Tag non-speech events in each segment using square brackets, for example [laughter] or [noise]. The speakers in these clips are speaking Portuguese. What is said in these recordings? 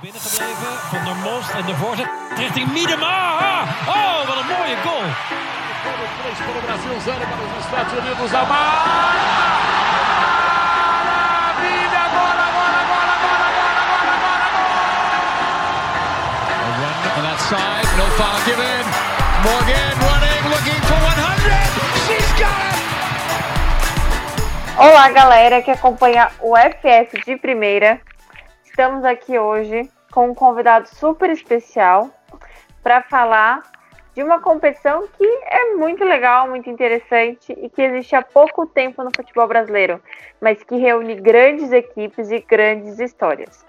binnengebleven. Van der Most en de voorzet richting Miedema. Oh, wat een mooie goal. On that side, no foul given. Morgan running, looking for 100. She's got it! Olá, galera que acompanha o FF de primeira. Estamos aqui hoje com um convidado super especial para falar de uma competição que é muito legal, muito interessante e que existe há pouco tempo no futebol brasileiro, mas que reúne grandes equipes e grandes histórias.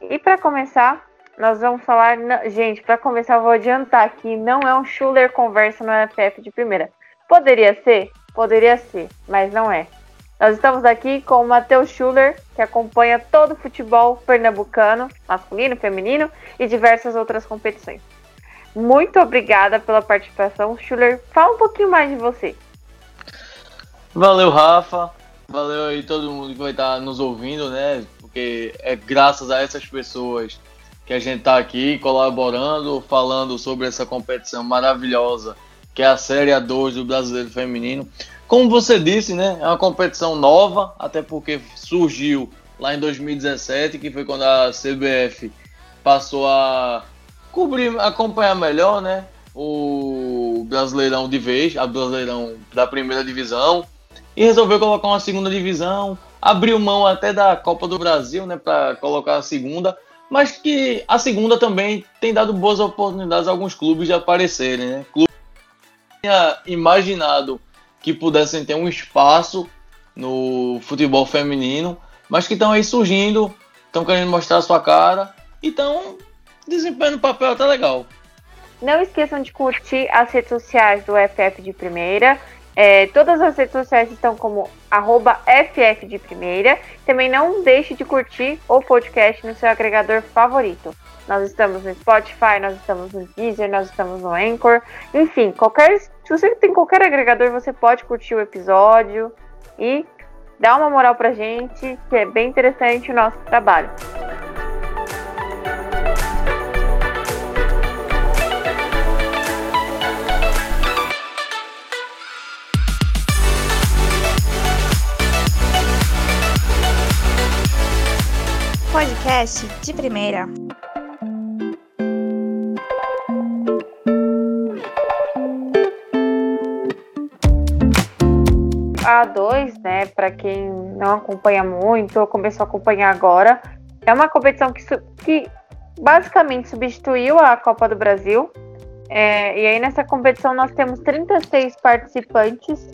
E para começar, nós vamos falar. Gente, para começar, eu vou adiantar que não é um Schuller conversa no FF de primeira. Poderia ser? Poderia ser, mas não é. Nós estamos aqui com o Matheus Schuller, que acompanha todo o futebol pernambucano, masculino, feminino e diversas outras competições. Muito obrigada pela participação. Schuller, fala um pouquinho mais de você. Valeu, Rafa. Valeu aí todo mundo que vai estar nos ouvindo, né? Porque é graças a essas pessoas que a gente está aqui colaborando, falando sobre essa competição maravilhosa que é a Série A2 do Brasileiro Feminino. Como você disse, né, é uma competição nova, até porque surgiu lá em 2017, que foi quando a CBF passou a cobrir, acompanhar melhor, né, o Brasileirão de vez, a Brasileirão da primeira divisão, e resolveu colocar uma segunda divisão, abriu mão até da Copa do Brasil, né, para colocar a segunda, mas que a segunda também tem dado boas oportunidades a alguns clubes de aparecerem, né? Clubes que tinha imaginado que pudessem ter um espaço no futebol feminino, mas que estão aí surgindo, estão querendo mostrar a sua cara e estão desempenhando um papel até legal. Não esqueçam de curtir as redes sociais do FF de Primeira. É, todas as redes sociais estão como arroba FF de Primeira. Também não deixe de curtir o podcast no seu agregador favorito. Nós estamos no Spotify, nós estamos no Deezer, nós estamos no Anchor. Enfim, qualquer se você tem qualquer agregador, você pode curtir o episódio e dar uma moral pra gente, que é bem interessante o nosso trabalho. Podcast de primeira. A2, né, para quem não acompanha muito ou começou a acompanhar agora, é uma competição que, que basicamente substituiu a Copa do Brasil. É, e aí nessa competição nós temos 36 participantes.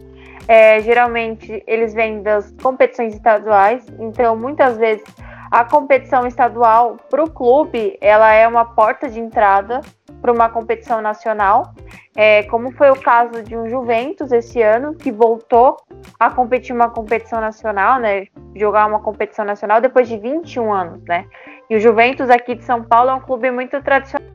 É, geralmente eles vêm das competições estaduais, então muitas vezes a competição estadual para o clube ela é uma porta de entrada para uma competição nacional, é, como foi o caso de um Juventus esse ano, que voltou a competir uma competição nacional, né? Jogar uma competição nacional depois de 21 anos, né? E o Juventus aqui de São Paulo é um clube muito tradicional,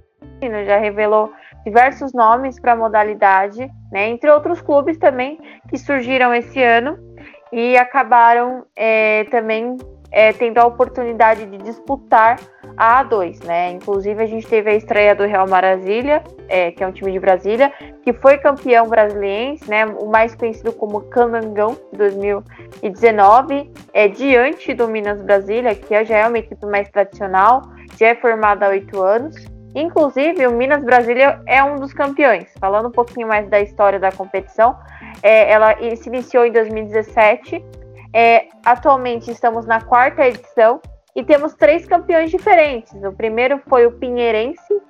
já revelou diversos nomes para a modalidade, né? Entre outros clubes também que surgiram esse ano e acabaram é, também é, tendo a oportunidade de disputar a A2, né? Inclusive a gente teve a estreia do Real Brasília, é, que é um time de Brasília, que foi campeão brasiliense, né? O mais conhecido como Candangão 2019, é diante do Minas Brasília, que já é uma equipe mais tradicional, já é formada há oito anos. Inclusive, o Minas Brasília é um dos campeões. Falando um pouquinho mais da história da competição, é, ela se iniciou em 2017 é, atualmente estamos na quarta edição e temos três campeões diferentes. O primeiro foi o Pinheirense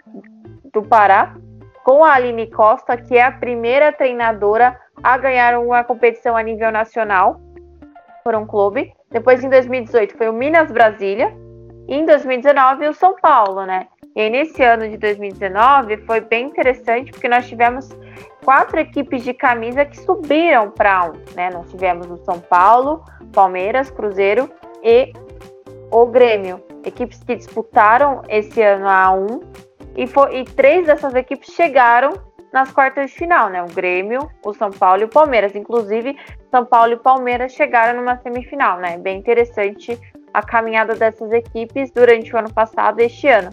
do Pará, com a Aline Costa, que é a primeira treinadora a ganhar uma competição a nível nacional por um clube. Depois, em 2018, foi o Minas Brasília. E em 2019, o São Paulo, né? E aí, nesse ano de 2019 foi bem interessante porque nós tivemos quatro equipes de camisa que subiram para um, né? Nós tivemos o São Paulo, Palmeiras, Cruzeiro e o Grêmio, equipes que disputaram esse ano a A1 e, foi, e três dessas equipes chegaram nas quartas de final, né? O Grêmio, o São Paulo e o Palmeiras. Inclusive, São Paulo e Palmeiras chegaram numa semifinal, né? Bem interessante a caminhada dessas equipes durante o ano passado e este ano.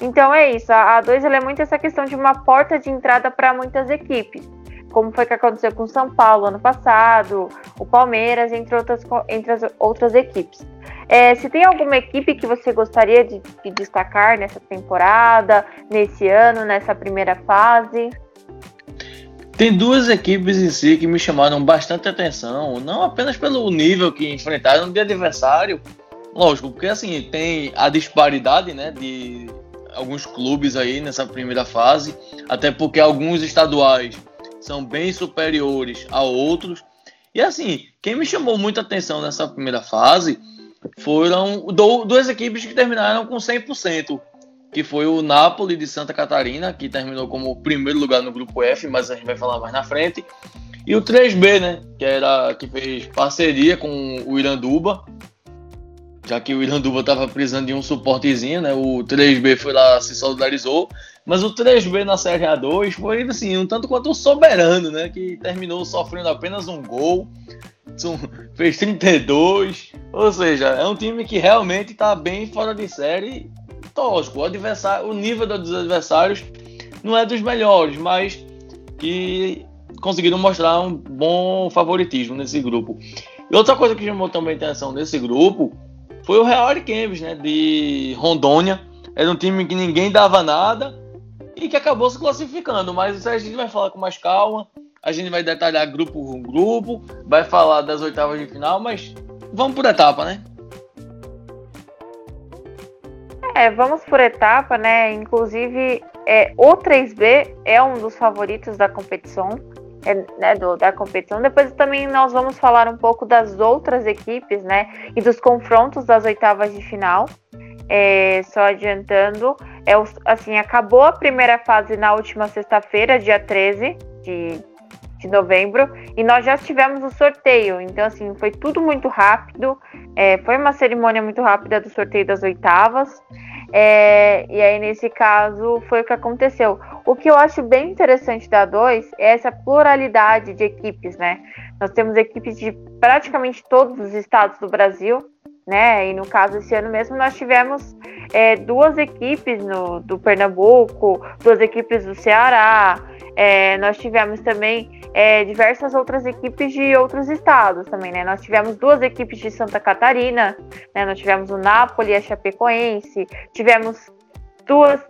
Então é isso, a A2 é muito essa questão de uma porta de entrada para muitas equipes, como foi que aconteceu com o São Paulo ano passado, o Palmeiras, entre outras, entre as outras equipes. É, se tem alguma equipe que você gostaria de, de destacar nessa temporada, nesse ano, nessa primeira fase? Tem duas equipes em si que me chamaram bastante atenção, não apenas pelo nível que enfrentaram de adversário, lógico, porque assim, tem a disparidade, né, de alguns clubes aí nessa primeira fase, até porque alguns estaduais são bem superiores a outros. E assim, quem me chamou muita atenção nessa primeira fase foram duas equipes que terminaram com 100%, que foi o Napoli de Santa Catarina, que terminou como primeiro lugar no grupo F, mas a gente vai falar mais na frente, e o 3B, né, que era que fez parceria com o Iranduba, já que o Iranduba estava precisando de um suportezinho, né? O 3B foi lá se solidarizou, mas o 3B na Série A2 foi assim, um tanto quanto soberano, né, que terminou sofrendo apenas um gol fez 32, ou seja, é um time que realmente está bem fora de série. Tosco, o, adversário, o nível dos adversários não é dos melhores, mas que conseguiram mostrar um bom favoritismo nesse grupo. E outra coisa que chamou também atenção nesse grupo foi o Real Ariquemes, né, de Rondônia. Era um time que ninguém dava nada e que acabou se classificando, mas isso a gente vai falar com mais calma. A gente vai detalhar grupo por grupo, vai falar das oitavas de final, mas vamos por etapa, né? É, vamos por etapa, né? Inclusive, é, o 3B é um dos favoritos da competição, né, do, da competição. Depois também nós vamos falar um pouco das outras equipes, né? E dos confrontos das oitavas de final. É, só adiantando, é, assim, acabou a primeira fase na última sexta-feira, dia 13 de de novembro e nós já tivemos o sorteio. Então, assim, foi tudo muito rápido. É, foi uma cerimônia muito rápida do sorteio das oitavas. É, e aí, nesse caso, foi o que aconteceu. O que eu acho bem interessante da 2 é essa pluralidade de equipes, né? Nós temos equipes de praticamente todos os estados do Brasil, né? E no caso, esse ano mesmo, nós tivemos é, duas equipes no, do Pernambuco, duas equipes do Ceará, é, nós tivemos também é, diversas outras equipes de outros estados também, né? Nós tivemos duas equipes de Santa Catarina, né? Nós tivemos o Napoli e a Chapecoense, tivemos duas,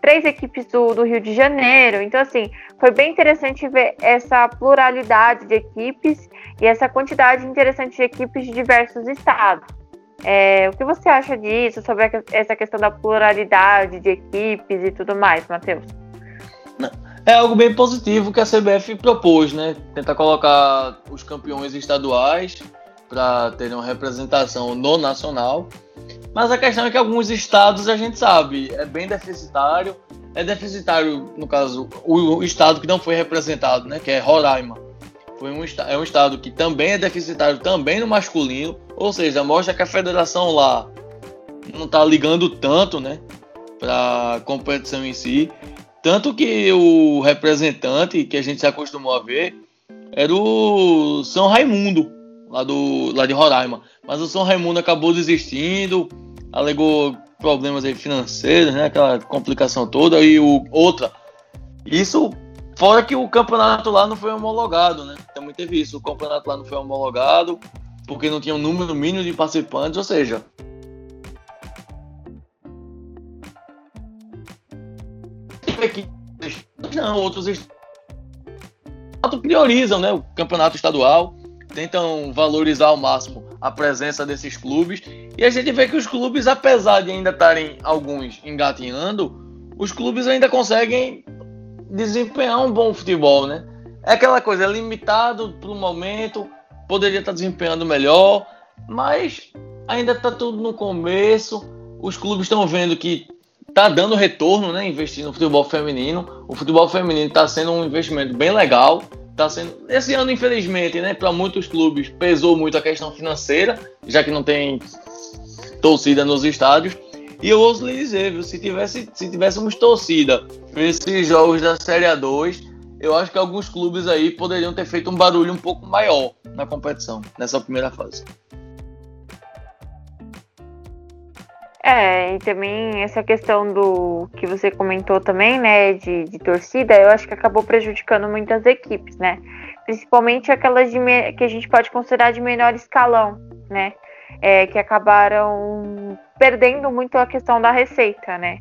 três equipes do, do Rio de Janeiro. Então, assim, foi bem interessante ver essa pluralidade de equipes e essa quantidade interessante de equipes de diversos estados. É, o que você acha disso, sobre essa questão da pluralidade de equipes e tudo mais, Matheus? É algo bem positivo que a CBF propôs, né? Tentar colocar os campeões estaduais para terem uma representação no nacional. Mas a questão é que alguns estados a gente sabe é bem deficitário. É deficitário, no caso, o, estado que não foi representado, né? Que é Roraima. Foi um, é um estado que também é deficitário também no masculino. Ou seja, mostra que a federação lá não está ligando tanto, né? Para competição em si. Tanto que o representante que a gente se acostumou a ver era o São Raimundo, lá, do, lá de Roraima. Mas o São Raimundo acabou desistindo, alegou problemas financeiros, né? Aquela complicação toda. E o, outra, isso fora que o campeonato lá não foi homologado, né? Também teve isso, o campeonato lá não foi homologado, porque não tinha um número mínimo de participantes, ou seja, Não, outros estados priorizam né, o campeonato estadual, tentam valorizar ao máximo a presença desses clubes. E a gente vê que os clubes, apesar de ainda estarem alguns engatinhando, os clubes ainda conseguem desempenhar um bom futebol, né? É aquela coisa, é limitado para o momento, poderia estar desempenhando melhor, mas ainda está tudo no começo. Os clubes estão vendo que tá dando retorno, né? Investir no futebol feminino. O futebol feminino está sendo um investimento bem legal. Tá sendo esse ano, infelizmente, né? Para muitos clubes pesou muito a questão financeira, já que não tem torcida nos estádios. E eu ouso lhe dizer, viu, se, tivesse, se tivéssemos torcida nesses jogos da Série A2, eu acho que alguns clubes aí poderiam ter feito um barulho um pouco maior na competição, nessa primeira fase. É, e também essa questão do que você comentou também, né, de, de torcida, eu acho que acabou prejudicando muitas equipes, né? Principalmente aquelas de, que a gente pode considerar de menor escalão, né? É, que acabaram perdendo muito a questão da receita, né?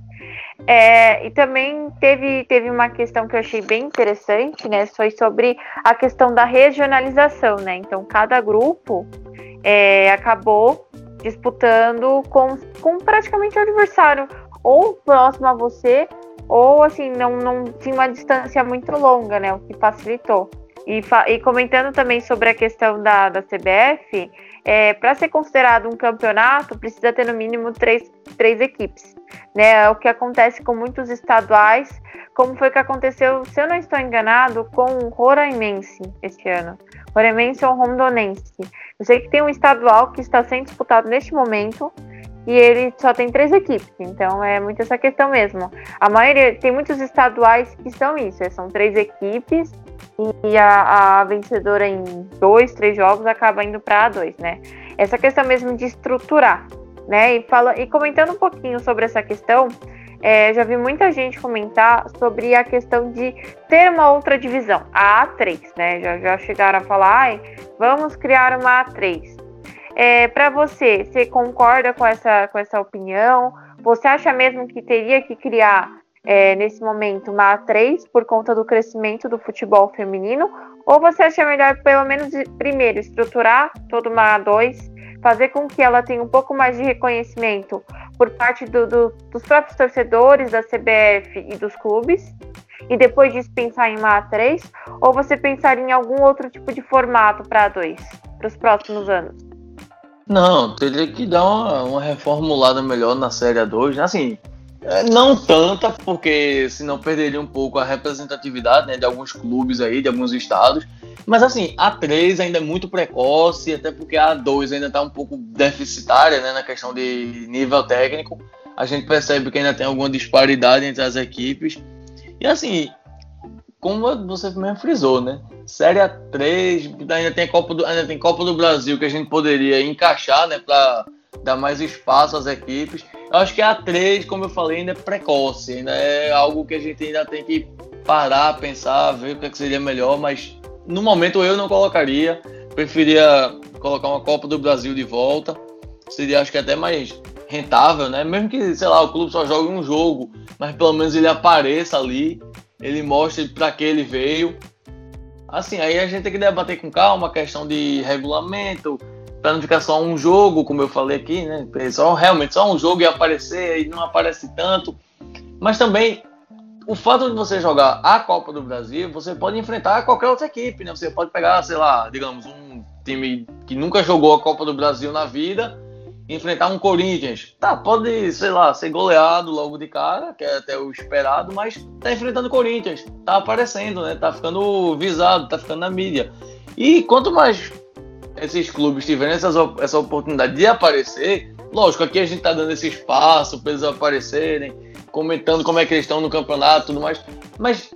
É, e também teve, teve uma questão que eu achei bem interessante, né? Foi sobre a questão da regionalização, né? Então, cada grupo é, acabou disputando com, com praticamente o adversário, ou próximo a você, ou assim, não, não tinha uma distância muito longa, né? O que facilitou. E, e comentando também sobre a questão da, da CBF, é, para ser considerado um campeonato, precisa ter no mínimo três, três equipes. Né? É o que acontece com muitos estaduais, como foi que aconteceu, se eu não estou enganado, com o Roraimense este ano. Roraimense ou Rondonense. Eu sei que tem um estadual que está sendo disputado neste momento e ele só tem três equipes, então é muito essa questão mesmo. A maioria, tem muitos estaduais que são isso, é, são três equipes e a, a vencedora em dois, três jogos acaba indo para A2, né? Essa questão mesmo de estruturar, né? E, fala, e comentando um pouquinho sobre essa questão, é, já vi muita gente comentar sobre a questão de ter uma outra divisão, a A3, né? Já, já chegaram a falar, vamos criar uma A3. É, Para você, você concorda com essa, com essa opinião? Você acha mesmo que teria que criar, é, nesse momento, uma A3 por conta do crescimento do futebol feminino? Ou você acha melhor, pelo menos, primeiro, estruturar toda uma A2 fazer com que ela tenha um pouco mais de reconhecimento por parte do, do, dos próprios torcedores da CBF e dos clubes, e depois disso pensar em uma A3, ou você pensar em algum outro tipo de formato para A2 para os próximos anos? Não, teria que dar uma, uma reformulada melhor na Série A2, assim, não tanta, porque senão perderia um pouco a representatividade né, de alguns clubes aí, de alguns estados. Mas assim, a 3 ainda é muito precoce, até porque a 2 ainda está um pouco deficitária né, na questão de nível técnico. A gente percebe que ainda tem alguma disparidade entre as equipes. E assim, como você mesmo frisou, né? Série A3, ainda tem Copa do, ainda tem Copa do Brasil que a gente poderia encaixar, né, para dar mais espaço às equipes. Eu acho que a 3, como eu falei, ainda é precoce, ainda é algo que a gente ainda tem que parar, pensar, ver o que, é que seria melhor, mas no momento eu não colocaria. Preferia colocar uma Copa do Brasil de volta. Seria, acho que até mais rentável, né? Mesmo que, sei lá, o clube só jogue um jogo, mas pelo menos ele apareça ali, ele mostre para que ele veio. Assim, aí a gente tem que debater com calma a questão de regulamento, para não ficar só um jogo, como eu falei aqui, né? Só, realmente só um jogo e aparecer e não aparece tanto. Mas também o fato de você jogar a Copa do Brasil, você pode enfrentar qualquer outra equipe, né? Você pode pegar, sei lá, digamos, um time que nunca jogou a Copa do Brasil na vida, enfrentar um Corinthians. Tá, pode, sei lá, ser goleado logo de cara, que é até o esperado, mas tá enfrentando o Corinthians, tá aparecendo, né? Tá ficando visado, tá ficando na mídia. E quanto mais esses clubes tiverem essas, essa oportunidade de aparecer, lógico, aqui a gente tá dando esse espaço para eles aparecerem comentando como é que eles estão no campeonato e tudo mais. Mas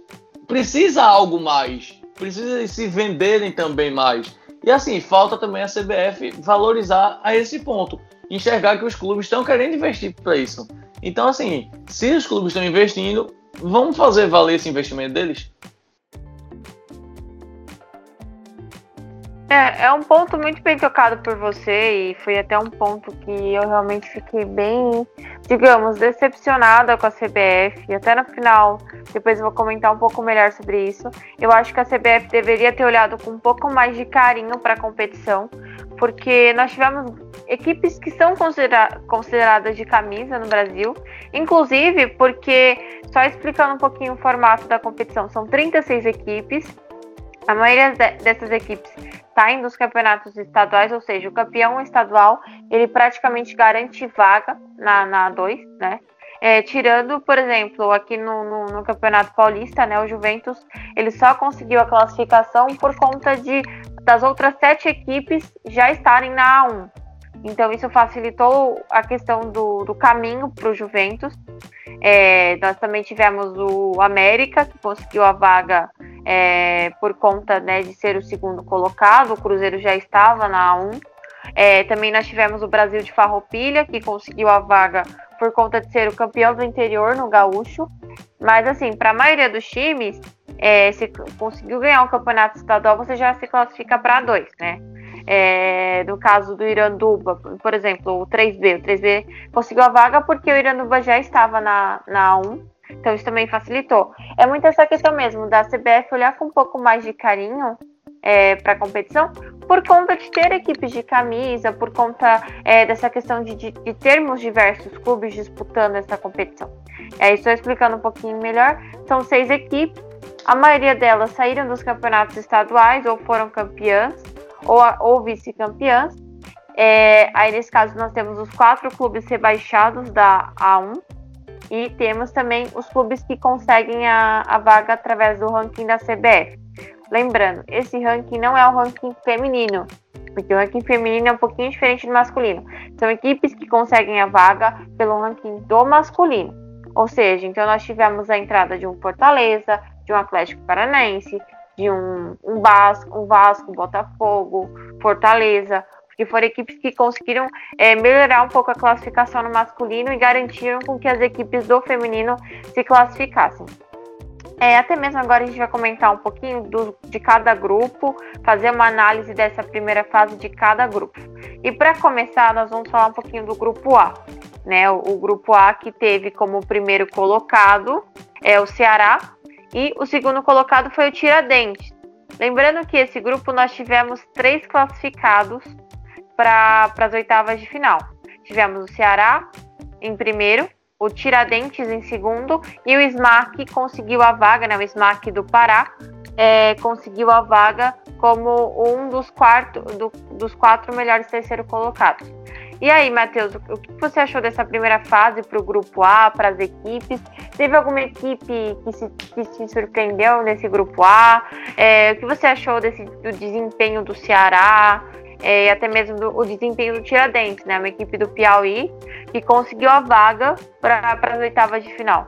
precisa algo mais. Precisa se venderem também mais. E assim, falta também a CBF valorizar a esse ponto. Enxergar que os clubes estão querendo investir para isso. Então, assim, se os clubes estão investindo, vamos fazer valer esse investimento deles? É, é um ponto muito bem tocado por você e foi até um ponto que eu realmente fiquei bem, digamos, decepcionada com a CBF. E até no final, depois eu vou comentar um pouco melhor sobre isso. Eu acho que a CBF deveria ter olhado com um pouco mais de carinho para a competição, porque nós tivemos equipes que são considera consideradas de camisa no Brasil, inclusive porque, só explicando um pouquinho o formato da competição, são 36 equipes. A maioria dessas equipes saem dos campeonatos estaduais, ou seja, o campeão estadual ele praticamente garante vaga na, na A2, né? É, tirando, por exemplo, aqui no, no, no, Campeonato Paulista, né, o Juventus ele só conseguiu a classificação por conta de das outras sete equipes já estarem na A1. Então isso facilitou a questão do, do caminho para o Juventus. É, nós também tivemos o América, que conseguiu a vaga é, por conta né, de ser o segundo colocado, o Cruzeiro já estava na A1. É, também nós tivemos o Brasil de Farroupilha, que conseguiu a vaga por conta de ser o campeão do interior no Gaúcho. Mas, assim, para a maioria dos times, é, se conseguiu ganhar um campeonato estadual, você já se classifica para dois, né? É, no caso do Iranduba, por exemplo, o 3B. O 3B conseguiu a vaga porque o Iranduba já estava na, na A1, então isso também facilitou. É muito essa questão mesmo da CBF olhar com um pouco mais de carinho é, para a competição, por conta de ter equipes de camisa, por conta é, dessa questão de, de, de, termos diversos clubes disputando essa competição. É, estou explicando um pouquinho melhor. São seis equipes, a maioria delas saíram dos campeonatos estaduais ou foram campeãs ou, ou vice-campeãs. É, aí, nesse caso, nós temos os quatro clubes rebaixados da A1 e temos também os clubes que conseguem a, a vaga através do ranking da CBF. Lembrando, esse ranking não é o ranking feminino, porque o ranking feminino é um pouquinho diferente do masculino. São equipes que conseguem a vaga pelo ranking do masculino. Ou seja, então nós tivemos a entrada de um Fortaleza, de um Atlético Paranaense, de um, um Vasco, um Vasco, Botafogo, Fortaleza, que foram equipes que conseguiram é, melhorar um pouco a classificação no masculino e garantiram com que as equipes do feminino se classificassem. É, até mesmo agora a gente vai comentar um pouquinho do, de cada grupo, fazer uma análise dessa primeira fase de cada grupo. E para começar, nós vamos falar um pouquinho do grupo A. Né, o, o grupo A que teve como primeiro colocado é o Ceará e o segundo colocado foi o Tiradentes. Lembrando que esse grupo nós tivemos três classificados para as oitavas de final. Tivemos o Ceará em primeiro, o Tiradentes em segundo e o Smack conseguiu a vaga, né, o Smack do Pará, é, conseguiu a vaga como um dos, quarto, do, dos quatro melhores terceiro colocados. E aí, Matheus, o que você achou dessa primeira fase para o grupo A, para as equipes? Teve alguma equipe que se, que se surpreendeu nesse grupo A? É, o que você achou desse, do desempenho do Ceará? é, até mesmo do, o desempenho do Tiradentes, né? Uma equipe do Piauí que conseguiu a vaga para as oitavas de final.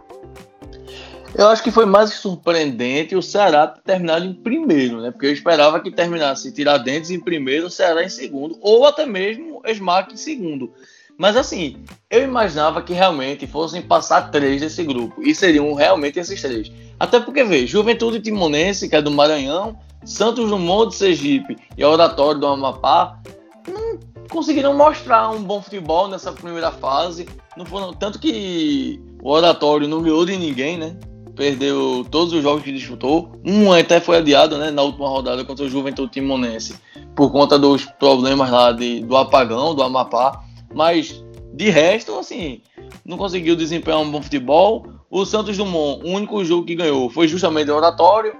Eu acho que foi mais surpreendente o Ceará ter terminado em primeiro, né? Porque eu esperava que terminasse Tiradentes em primeiro, o Ceará em segundo, ou até mesmo Smack em segundo. Mas assim, eu imaginava que realmente fossem passar três desse grupo, e seriam realmente esses três. Até porque, veja, Juventude Timonense, que é do Maranhão, Santos Dumont de Sergipe e Oratório do Amapá não conseguiram mostrar um bom futebol nessa primeira fase. Não foram, tanto que o Oratório não ganhou de ninguém, né? Perdeu todos os jogos que disputou. Um até foi adiado né, na última rodada contra o Juventude Timonense por conta dos problemas lá de, do apagão do Amapá. Mas de resto, assim, não conseguiu desempenhar um bom futebol. O Santos Dumont, o único jogo que ganhou foi justamente o Oratório.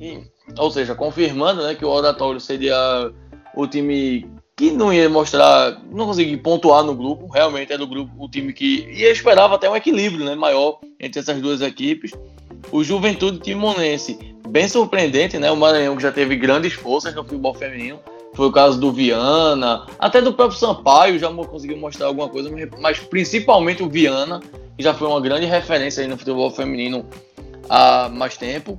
E ou seja, confirmando né, que o Oratório seria o time que não ia mostrar, não conseguir pontuar no grupo, realmente era o grupo, o time que ia esperava até um equilíbrio né, maior entre essas duas equipes. O Juventude Timonense, bem surpreendente, né? O Maranhão que já teve grandes forças no futebol feminino. Foi o caso do Viana, até do próprio Sampaio já conseguiu mostrar alguma coisa, mas principalmente o Viana, que já foi uma grande referência no futebol feminino há mais tempo.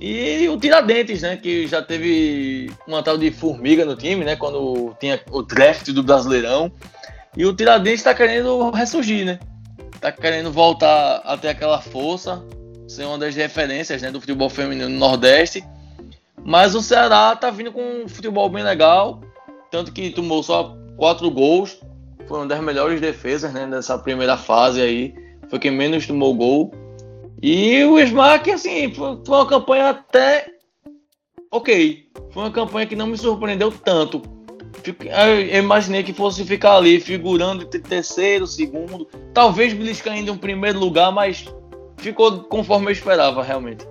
E o Tiradentes, né? Que já teve uma tal de formiga no time, né? Quando tinha o draft do Brasileirão. E o Tiradentes está querendo ressurgir, né? Tá querendo voltar até aquela força, ser uma das referências né, do futebol feminino no Nordeste. Mas o Ceará tá vindo com um futebol bem legal. Tanto que tomou só quatro gols. Foi uma das melhores defesas né, dessa primeira fase aí. Foi quem menos tomou gol. E o Smack, assim, foi, uma campanha até ok. Foi uma campanha que não me surpreendeu tanto. Eu imaginei que fosse ficar ali figurando entre terceiro, segundo, talvez beliscando um primeiro lugar, mas ficou conforme eu esperava realmente.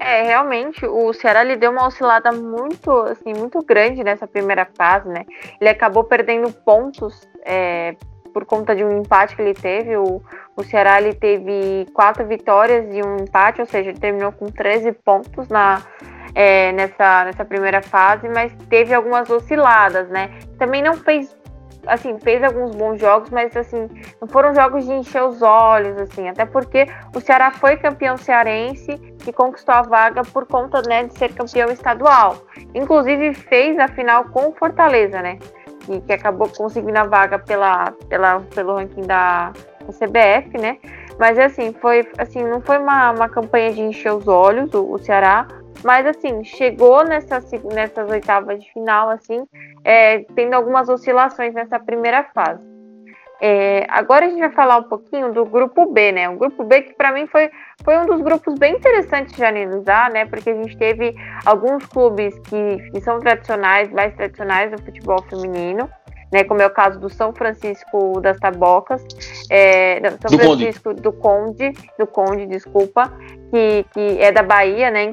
É, realmente, o Ceará lhe deu uma oscilada muito, assim, muito grande nessa primeira fase, né? Ele acabou perdendo pontos é, por conta de um empate que ele teve. O, o Ceará ele teve quatro vitórias e um empate, ou seja, ele terminou com 13 pontos na, é, nessa, nessa primeira fase, mas teve algumas osciladas, né? Também não fez assim, fez alguns bons jogos, mas assim, não foram jogos de encher os olhos, assim, até porque o Ceará foi campeão cearense e conquistou a vaga por conta, né, de ser campeão estadual. Inclusive fez a final com o Fortaleza, né? Que, que acabou conseguindo a vaga pela, pela, pelo ranking da CBF, né? Mas assim, foi assim, não foi uma, uma campanha de encher os olhos, o, o Ceará, mas assim, chegou nessa, nessas oitavas de final, assim, é, tendo algumas oscilações nessa primeira fase. É, agora a gente vai falar um pouquinho do grupo B, né? O grupo B que para mim foi, foi um dos grupos bem interessantes de analisar, né? Porque a gente teve alguns clubes que, que são tradicionais, mais tradicionais do futebol feminino, né? Como é o caso do São Francisco das Tabocas, é, São do Francisco Conde. do Conde, do Conde, desculpa, que, que é da Bahia, né?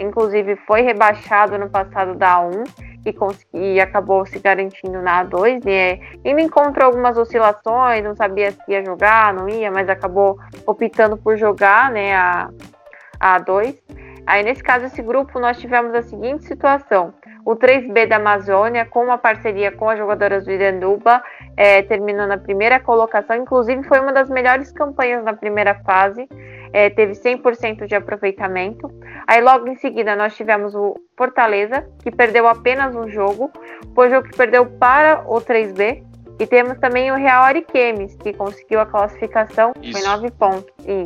Inclusive foi rebaixado no passado da A1 e, e acabou se garantindo na A2, né? Ainda encontrou algumas oscilações, não sabia se ia jogar, não ia, mas acabou optando por jogar, né, a, a A2. Aí, nesse caso, esse grupo, nós tivemos a seguinte situação. O 3B da Amazônia, com uma parceria com as jogadoras do Iranduba, é, terminou na primeira colocação. Inclusive, foi uma das melhores campanhas na primeira fase é, teve 100% de aproveitamento. Aí logo em seguida nós tivemos o Fortaleza, que perdeu apenas um jogo, foi o jogo que perdeu para o 3B. E temos também o Real Ariquemes, que conseguiu a classificação, Isso. foi nove pontos. E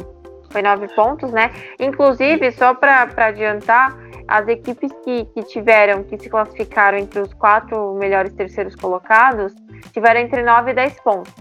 foi nove pontos, né? Inclusive, só para adiantar, as equipes que, que tiveram, que se classificaram entre os quatro melhores terceiros colocados, tiveram entre 9 e 10 pontos.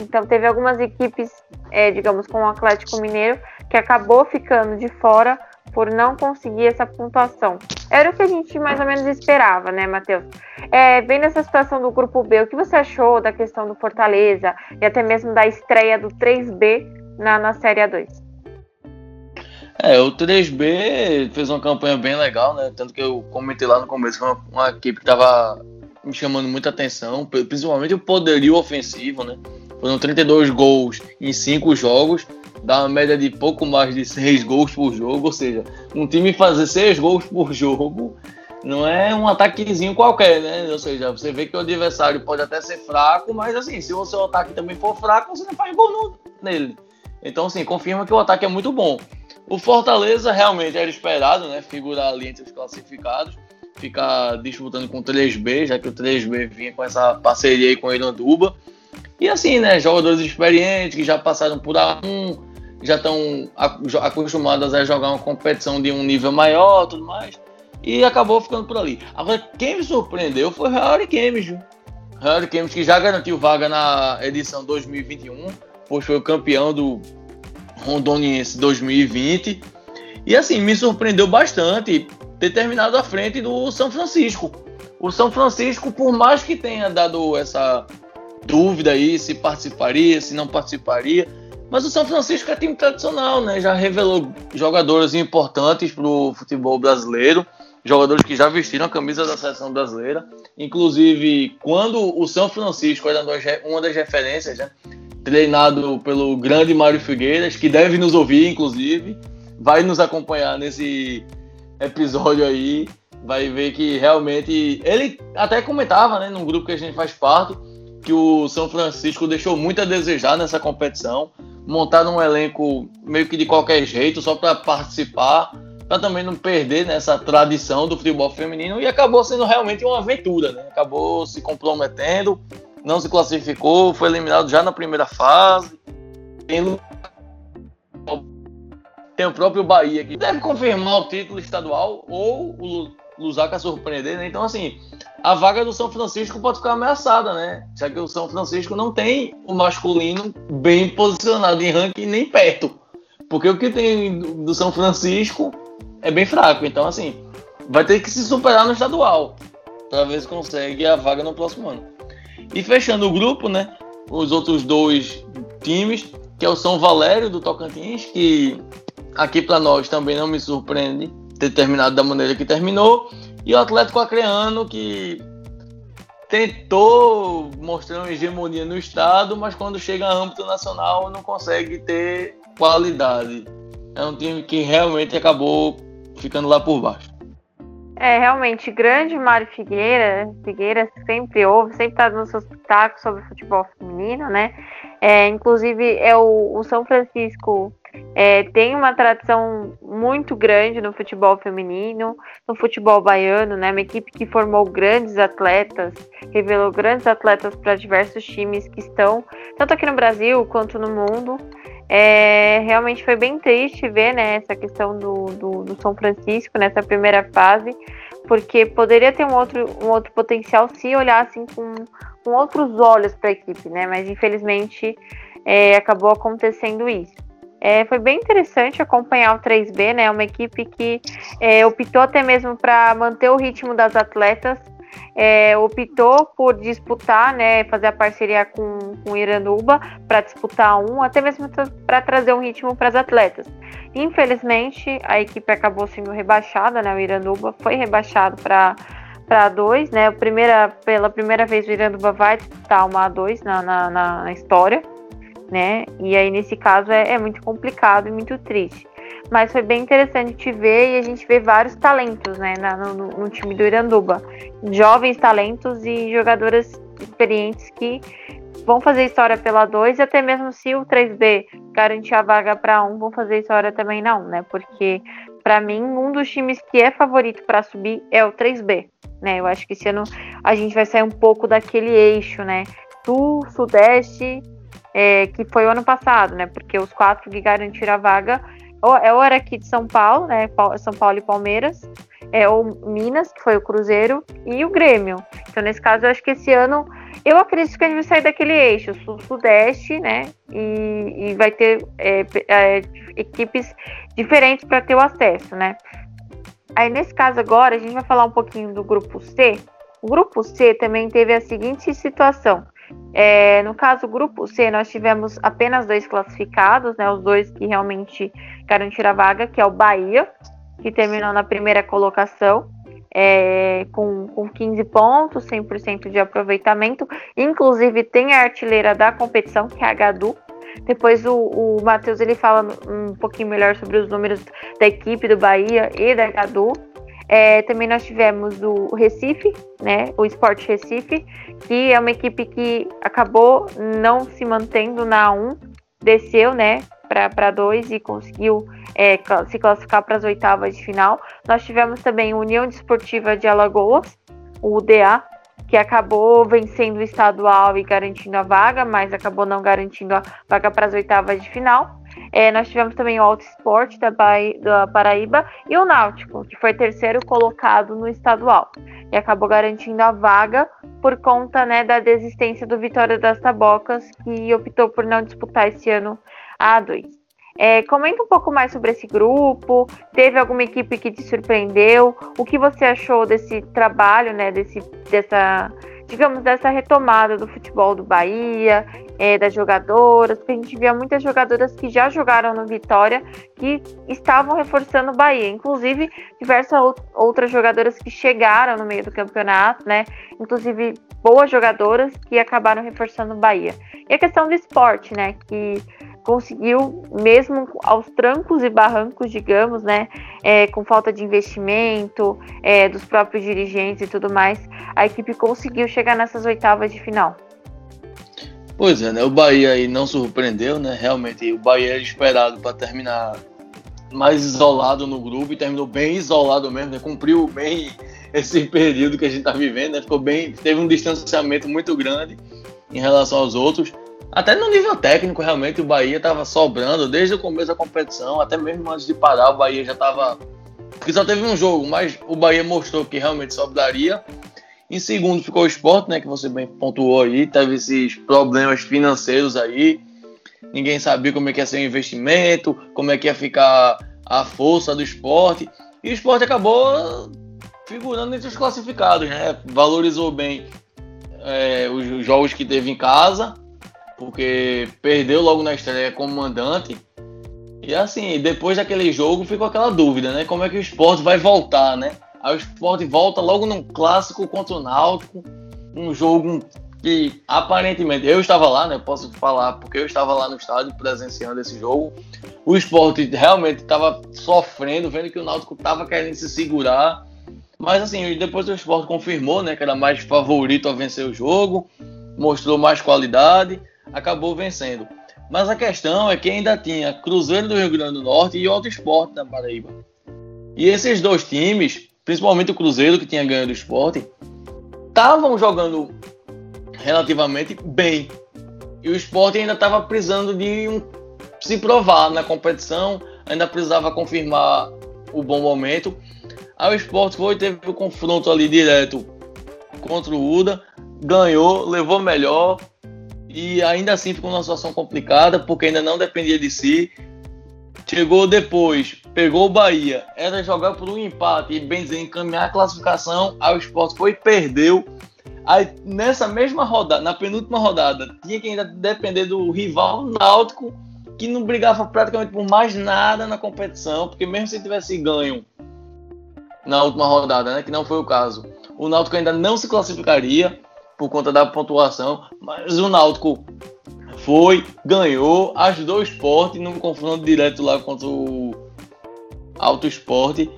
Então, teve algumas equipes, é, digamos, com o Atlético Mineiro, que acabou ficando de fora por não conseguir essa pontuação. Era o que a gente mais ou menos esperava, né, Matheus? É, vendo essa situação do grupo B, o que você achou da questão do Fortaleza e até mesmo da estreia do 3B na, na Série A2? É, o 3B fez uma campanha bem legal, né? Tanto que eu comentei lá no começo, foi uma, uma equipe que estava me chamando muita atenção, principalmente o poderio ofensivo, né? Foram 32 gols em 5 jogos, dá uma média de pouco mais de 6 gols por jogo, ou seja, um time fazer 6 gols por jogo não é um ataquezinho qualquer, né? Ou seja, você vê que o adversário pode até ser fraco, mas assim, se o seu ataque também for fraco, você não faz gol nele. Então, assim, confirma que o ataque é muito bom. O Fortaleza realmente era esperado, né? Figurar ali entre os classificados, ficar disputando com o 3B, já que o 3B vinha com essa parceria aí com o Iranduba. E assim, né? Jogadores experientes que já passaram por A1, já estão acostumadas a jogar uma competição de um nível maior tudo mais. E acabou ficando por ali. Agora, quem me surpreendeu foi o Harry Kemes, viu? Harry Kemes que já garantiu vaga na edição 2021, pois foi o campeão do Rondoniense 2020. E assim, me surpreendeu bastante ter terminado à frente do São Francisco. O São Francisco, por mais que tenha dado essa dúvida aí se participaria, se não participaria, mas o São Francisco é time tradicional, né? Já revelou jogadores importantes para o futebol brasileiro, jogadores que já vestiram a camisa da seleção brasileira. Inclusive, quando o São Francisco era uma das referências, né? Treinado pelo grande Mário Figueiras, que deve nos ouvir, inclusive, vai nos acompanhar nesse episódio aí, vai ver que realmente ele até comentava, né, num grupo que a gente faz parte, que o São Francisco deixou muito a desejar nessa competição, montaram um elenco meio que de qualquer jeito, só para participar, para também não perder nessa tradição do futebol feminino, e acabou sendo realmente uma aventura, né? acabou se comprometendo, não se classificou, foi eliminado já na primeira fase. Tem, tem o próprio Bahia que deve confirmar o título estadual ou o Lusaka surpreender, né? Então, assim, a vaga do São Francisco pode ficar ameaçada, né? Já que o São Francisco não tem o masculino bem posicionado em ranking nem perto. Porque o que tem do São Francisco é bem fraco. Então, assim, vai ter que se superar no estadual para ver se consegue a vaga no próximo ano. E fechando o grupo, né? Os outros dois times, que é o São Valério do Tocantins, que aqui para nós também não me surpreende ter terminado da maneira que terminou, e o Atlético Acreano, que tentou mostrar uma hegemonia no estado, mas quando chega a âmbito nacional não consegue ter qualidade. É um time que realmente acabou ficando lá por baixo. É, realmente, grande Mário Figueira, Figueira sempre ouve, sempre está nos seus pitacos sobre futebol feminino, né? É, inclusive, é o, o São Francisco é, tem uma tradição muito grande no futebol feminino, no futebol baiano, né? Uma equipe que formou grandes atletas, revelou grandes atletas para diversos times que estão, tanto aqui no Brasil quanto no mundo. É, realmente foi bem triste ver né, essa questão do, do, do, São Francisco nessa primeira fase, porque poderia ter um outro, um outro potencial se olhassem com, com outros olhos para a equipe, né? Mas infelizmente é, acabou acontecendo isso. É, foi bem interessante acompanhar o 3B, né? Uma equipe que é, optou até mesmo para manter o ritmo das atletas, é, optou por disputar, né, fazer a parceria com, com o Iranduba para disputar um, até mesmo para trazer um ritmo para as atletas. Infelizmente, a equipe acabou sendo rebaixada, né, o Iranduba foi rebaixado para para dois, né? Primeira, pela primeira vez o Iranduba vai disputar uma A2 na, na, na história, né? E aí nesse caso é, é muito complicado e muito triste mas foi bem interessante te ver e a gente vê vários talentos né, no, no, time do Iranduba. Jovens talentos e jogadoras experientes que vão fazer história pela 2 e até mesmo se o 3B garantir a vaga para 1, um, vão fazer história também não, né? Porque para mim um dos times que é favorito para subir é o 3B, né? Eu acho que esse ano a gente vai sair um pouco daquele eixo, né? Sul, Sudeste, é, que foi o ano passado, né? Porque os quatro que garantiram a vaga é ou era aqui de São Paulo, né? São Paulo e Palmeiras, é o Minas, que foi o Cruzeiro, e o Grêmio. Então, nesse caso, eu acho que esse ano eu acredito que a gente vai sair daquele eixo, sul-sudeste, né? E, e, vai ter é, é, equipes diferentes para ter o acesso, né? Aí, nesse caso agora, a gente vai falar um pouquinho do grupo C. O grupo C também teve a seguinte situação. É, no caso, grupo C, nós tivemos apenas dois classificados, né, os dois que realmente garantiram a vaga, que é o Bahia, que terminou na primeira colocação, é, com, com 15 pontos, 100% de aproveitamento. Inclusive, tem a artilheira da competição, que é a Gadu. Depois o, o Matheus ele fala um pouquinho melhor sobre os números da equipe do Bahia e da Gadu. É, também nós tivemos o Recife, né, o Sport Recife, que é uma equipe que acabou não se mantendo na 1, desceu, né, para 2 e conseguiu é, se classificar para as oitavas de final. Nós tivemos também a União Desportiva de Alagoas, o UDA, que acabou vencendo o estadual e garantindo a vaga, mas acabou não garantindo a vaga para as oitavas de final. É, nós tivemos também o Alto Esporte da, da Paraíba e o Náutico, que foi terceiro colocado no estadual e acabou garantindo a vaga por conta né, da desistência do Vitória das Tabocas, que optou por não disputar esse ano a A2. É, comenta um pouco mais sobre esse grupo. Teve alguma equipe que te surpreendeu? O que você achou desse trabalho, né? Desse, dessa, digamos, dessa retomada do futebol do Bahia é, das jogadoras, porque a gente via muitas jogadoras que já jogaram no Vitória que estavam reforçando o Bahia, inclusive diversas outras jogadoras que chegaram no meio do campeonato, né? Inclusive boas jogadoras que acabaram reforçando o Bahia. E a questão do esporte, né? Que conseguiu, mesmo aos trancos e barrancos, digamos, né, é, com falta de investimento é, dos próprios dirigentes e tudo mais, a equipe conseguiu chegar nessas oitavas de final. Pois é, né? O Bahia aí não surpreendeu, né? Realmente o Bahia era esperado para terminar mais isolado no grupo e terminou bem isolado mesmo, né? Cumpriu bem [laughs] esse período que a gente está vivendo, né? Ficou bem, teve um distanciamento muito grande em relação aos outros. Até no nível técnico, realmente o Bahia estava sobrando desde o começo da competição, até mesmo antes de parar, o Bahia já estava. Porque só teve um jogo, mas o Bahia mostrou que realmente sobraria. Em segundo ficou o esporte, né? Que você bem pontuou aí. Teve esses problemas financeiros aí. Ninguém sabia como é que ia ser o investimento, como é que ia ficar a força do esporte. E o esporte acabou figurando entre os classificados, né? Valorizou bem é, os jogos que teve em casa, porque perdeu logo na estreia como mandante. E assim, depois daquele jogo ficou aquela dúvida, né? Como é que o esporte vai voltar, né? Aí o Sport volta logo num clássico contra o Náutico, um jogo que aparentemente eu estava lá, né? Posso falar porque eu estava lá no estádio presenciando esse jogo. O Sport realmente estava sofrendo, vendo que o Náutico estava querendo se segurar. Mas assim, depois o esporte confirmou, né, que era mais favorito a vencer o jogo, mostrou mais qualidade, acabou vencendo. Mas a questão é que ainda tinha Cruzeiro do Rio Grande do Norte e Auto Esporte da Paraíba. E esses dois times, principalmente o Cruzeiro, que tinha ganho do esporte, estavam jogando relativamente bem. E o esporte ainda estava precisando de um, se provar na competição, ainda precisava confirmar o bom momento. Aí o esporte foi, teve o um confronto ali direto contra o Uda, ganhou, levou melhor e ainda assim ficou numa situação complicada porque ainda não dependia de si. Chegou depois, pegou o Bahia, era jogar por um empate e bem encaminhar a classificação. Aí o esporte foi e perdeu. Aí nessa mesma rodada, na penúltima rodada, tinha que ainda depender do rival náutico, que não brigava praticamente por mais nada na competição, porque mesmo se tivesse ganho na última rodada, né, que não foi o caso, o Náutico ainda não se classificaria por conta da pontuação, mas o Náutico foi, ganhou, ajudou o esporte num confronto direto lá contra o Alto Esporte.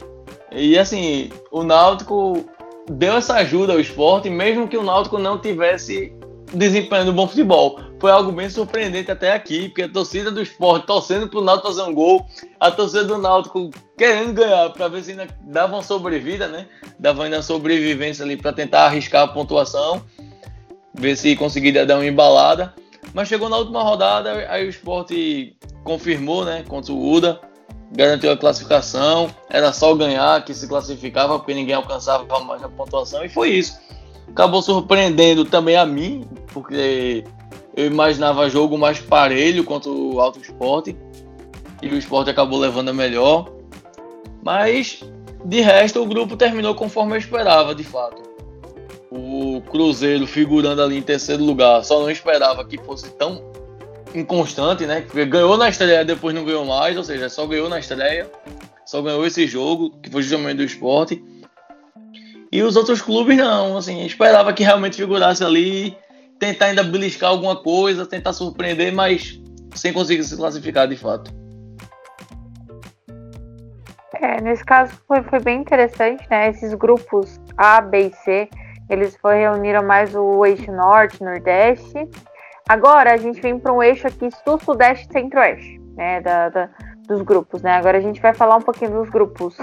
E assim, o Náutico deu essa ajuda ao esporte, mesmo que o Náutico não tivesse desempenhando bom futebol. Foi algo bem surpreendente até aqui, porque a torcida do esporte torcendo para o Náutico fazer um gol, a torcida do Náutico querendo ganhar para ver se ainda dava uma sobrevida, né? Dava ainda sobrevivência ali para tentar arriscar a pontuação, ver se conseguiria dar uma embalada. Mas chegou na última rodada, aí o esporte confirmou, né, contra o Uda, garantiu a classificação, era só ganhar que se classificava, porque ninguém alcançava mais a pontuação, e foi isso. Acabou surpreendendo também a mim, porque eu imaginava jogo mais parelho contra o Alto Esporte, e o esporte acabou levando a melhor. Mas, de resto, o grupo terminou conforme eu esperava, de fato. O Cruzeiro figurando ali em terceiro lugar, só não esperava que fosse tão inconstante, né? Ganhou na estreia, depois não ganhou mais, ou seja, só ganhou na estreia, só ganhou esse jogo, que foi justamente do esporte. E os outros clubes não, assim, esperava que realmente figurasse ali, tentar ainda beliscar alguma coisa, tentar surpreender, mas sem conseguir se classificar de fato. É, nesse caso foi, foi bem interessante, né? Esses grupos A, B e C, eles foi, reuniram mais o eixo norte, nordeste, Agora a gente vem para um eixo aqui sul, sudeste e centro-oeste, né, da, da, dos grupos, né? Agora a gente vai falar um pouquinho dos grupos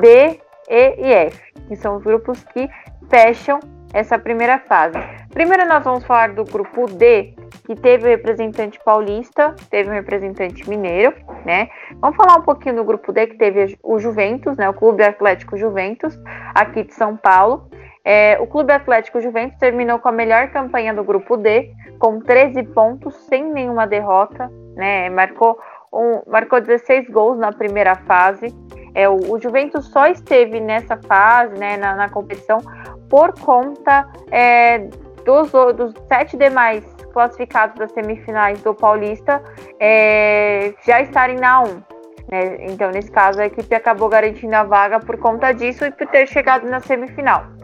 D, E e F, que são os grupos que fecham essa primeira fase. Primeiro nós vamos falar do grupo D, que teve o representante paulista, teve o representante mineiro, né? Vamos falar um pouquinho do grupo D, que teve o Juventus, né? O Clube Atlético Juventus, aqui de São Paulo. É, o Clube Atlético Juventus terminou com a melhor campanha do grupo D, com 13 pontos, sem nenhuma derrota, né? Marcou, um, marcou 16 gols na primeira fase. É, o, o Juventus só esteve nessa fase, né, na, na competição, por conta é, dos, dos sete demais classificados das semifinais do Paulista é, já estarem na 1. Né? Então, nesse caso, a equipe acabou garantindo a vaga por conta disso e por ter chegado na semifinal.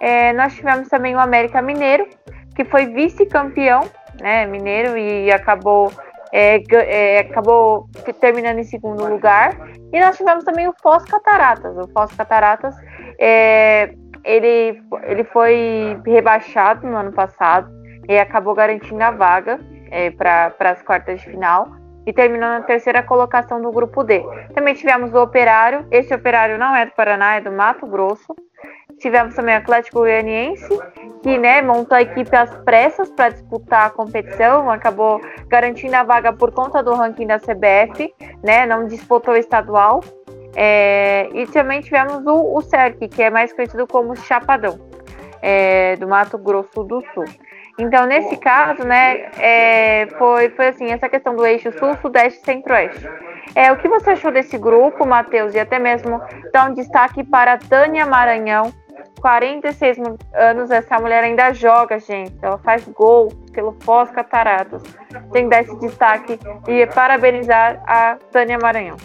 É, nós tivemos também o América Mineiro, que foi vice-campeão né, mineiro e acabou, é, é, acabou terminando em segundo lugar. E nós tivemos também o Foz Cataratas. O Foz Cataratas é, ele, ele foi rebaixado no ano passado e acabou garantindo a vaga é, para as quartas de final e terminou na terceira colocação do grupo D. Também tivemos o Operário. Esse Operário não é do Paraná, é do Mato Grosso. Tivemos também o Atlético Goianiense, que né, montou a equipe às pressas para disputar a competição, acabou garantindo a vaga por conta do ranking da CBF, né, não disputou o estadual. É, e também tivemos o, o CERC, que é mais conhecido como Chapadão, é, do Mato Grosso do Sul. Então, nesse caso, né, é, foi, foi assim, essa questão do eixo sul, sudeste e centro-oeste. É, o que você achou desse grupo, Matheus, e até mesmo dar um destaque para Tânia Maranhão, 46 anos, essa mulher ainda joga, gente. Ela faz gol pelo Foz Cataratas. Tem que dar esse destaque e parabenizar a Tânia Maranhão.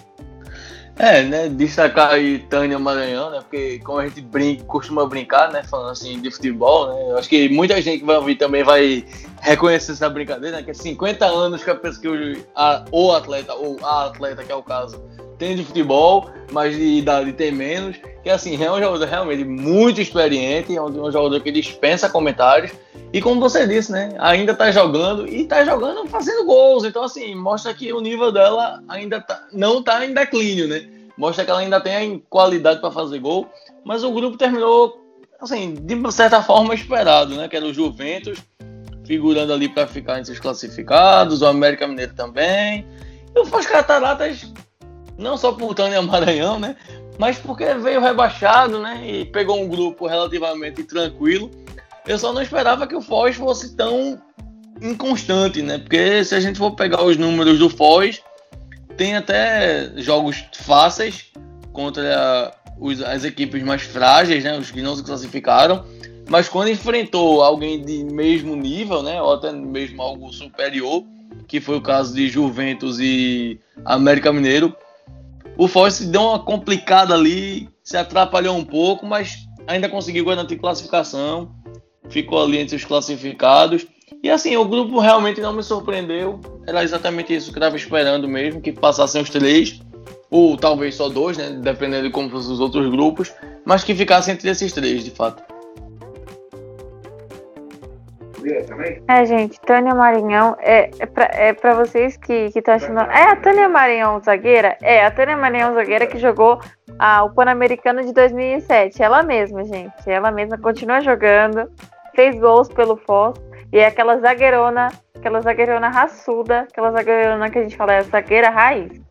É, né, destacar aí Tânia Maranhão, né, porque como a gente brinca, costuma brincar, né, falando assim de futebol, né, eu acho que muita gente que vai ouvir também vai reconhecer essa brincadeira, né, que é 50 anos que a pessoa que o, o atleta, ou a atleta, que é o caso, tem de futebol, mas de idade tem menos. Que assim, é um jogador realmente muito experiente, é um jogador que dispensa comentários. E como você disse, né? Ainda tá jogando e tá jogando fazendo gols. Então, assim, mostra que o nível dela ainda tá, não tá em declínio, né? Mostra que ela ainda tem qualidade para fazer gol. Mas o grupo terminou, assim, de certa forma esperado, né? Que era o Juventus figurando ali para ficar entre os classificados, o América Mineiro também. E o Foz Cataratas, não só por Tânia Maranhão, né? Mas porque veio rebaixado, né? E pegou um grupo relativamente tranquilo. Eu só não esperava que o Foz fosse tão inconstante, né? Porque se a gente for pegar os números do Foz, tem até jogos fáceis contra os, as equipes mais frágeis, né? Os que não se classificaram. Mas quando enfrentou alguém de mesmo nível, né, ou até mesmo algo superior, que foi o caso de Juventus e América Mineiro, o Foz deu uma complicada ali, se atrapalhou um pouco, mas ainda conseguiu garantir classificação, ficou ali entre os classificados. E assim, o grupo realmente não me surpreendeu, era exatamente isso que eu estava esperando mesmo, que passassem os três, ou talvez só dois, né, dependendo de como fossem os outros grupos, mas que ficassem entre esses três, de fato. É, gente, Tânia Marinhão, é, é, pra, é pra vocês que estão achando. É a Tânia Marinhão zagueira? É, a Tânia Marinhão zagueira que jogou ah, o Pan-Americano de 2007. Ela mesma, gente. Ela mesma continua jogando, fez gols pelo Foz. E é aquela zagueirona, aquela zagueirona raçuda, aquela zagueirona que a gente fala é zagueira raiz.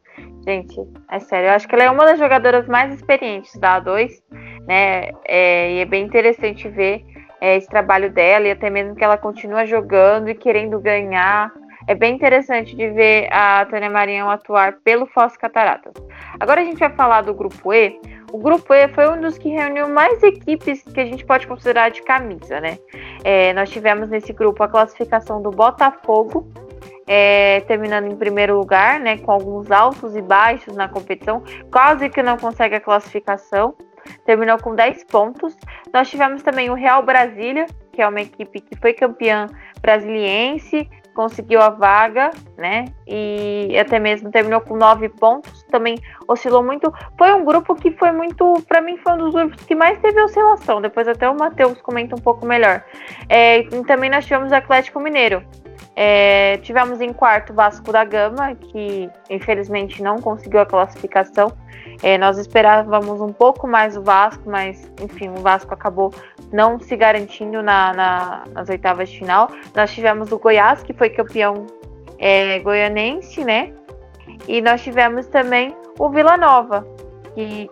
Gente, é sério, eu acho que ela é uma das jogadoras mais experientes da A2, né? É, e é bem interessante ver é, esse trabalho dela e até mesmo que ela continua jogando e querendo ganhar. É bem interessante de ver a Tânia Marinho atuar pelo Foz Cataratas. Agora a gente vai falar do grupo E. O grupo E foi um dos que reuniu mais equipes que a gente pode considerar de camisa, né? É, nós tivemos nesse grupo a classificação do Botafogo, é, terminando em primeiro lugar, né, com alguns altos e baixos na competição, quase que não consegue a classificação terminou com 10 pontos. Nós tivemos também o Real Brasília, que é uma equipe que foi campeã brasiliense, conseguiu a vaga, né? E até mesmo terminou com 9 pontos, também oscilou muito. Foi um grupo que foi muito, para mim, foi um dos grupos que mais teve oscilação. Depois até o Matheus comenta um pouco melhor. É, e também nós tivemos o Atlético Mineiro, é, tivemos em quarto Vasco da Gama, que infelizmente não conseguiu a classificação. É, nós esperávamos um pouco mais o Vasco, mas enfim, o Vasco acabou não se garantindo na, na, nas oitavas de final. Nós tivemos o Goiás, que foi campeão é, goianense, né? E nós tivemos também o Vila Nova, que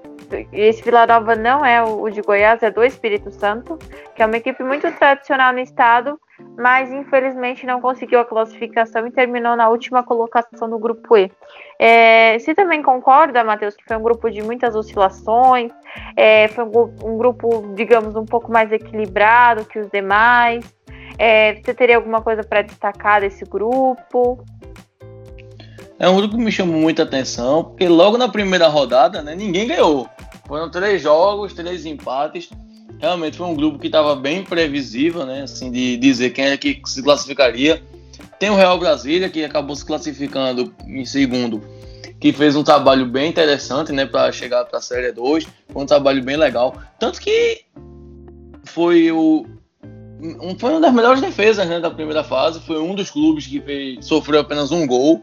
esse Vila Nova não é o, o de Goiás, é do Espírito Santo, que é uma equipe muito tradicional no estado mas infelizmente não conseguiu a classificação e terminou na última colocação do grupo E. É, você também concorda, Matheus, que foi um grupo de muitas oscilações, é, foi um, um, grupo, digamos, um pouco mais equilibrado que os demais? É, você teria alguma coisa para destacar desse grupo? É um grupo que me chamou muita atenção, porque logo na primeira rodada, né, ninguém ganhou. Foram três jogos, três empates realmente foi um grupo que estava bem previsível, né? Assim, de dizer quem é que se classificaria. Tem o Real Brasília, que acabou se classificando em segundo, que fez um trabalho bem interessante, né, para chegar para a Série 2. Foi um trabalho bem legal. Tanto que foi o. Foi uma das melhores defesas né, da primeira fase. Foi um dos clubes que fez, sofreu apenas um gol.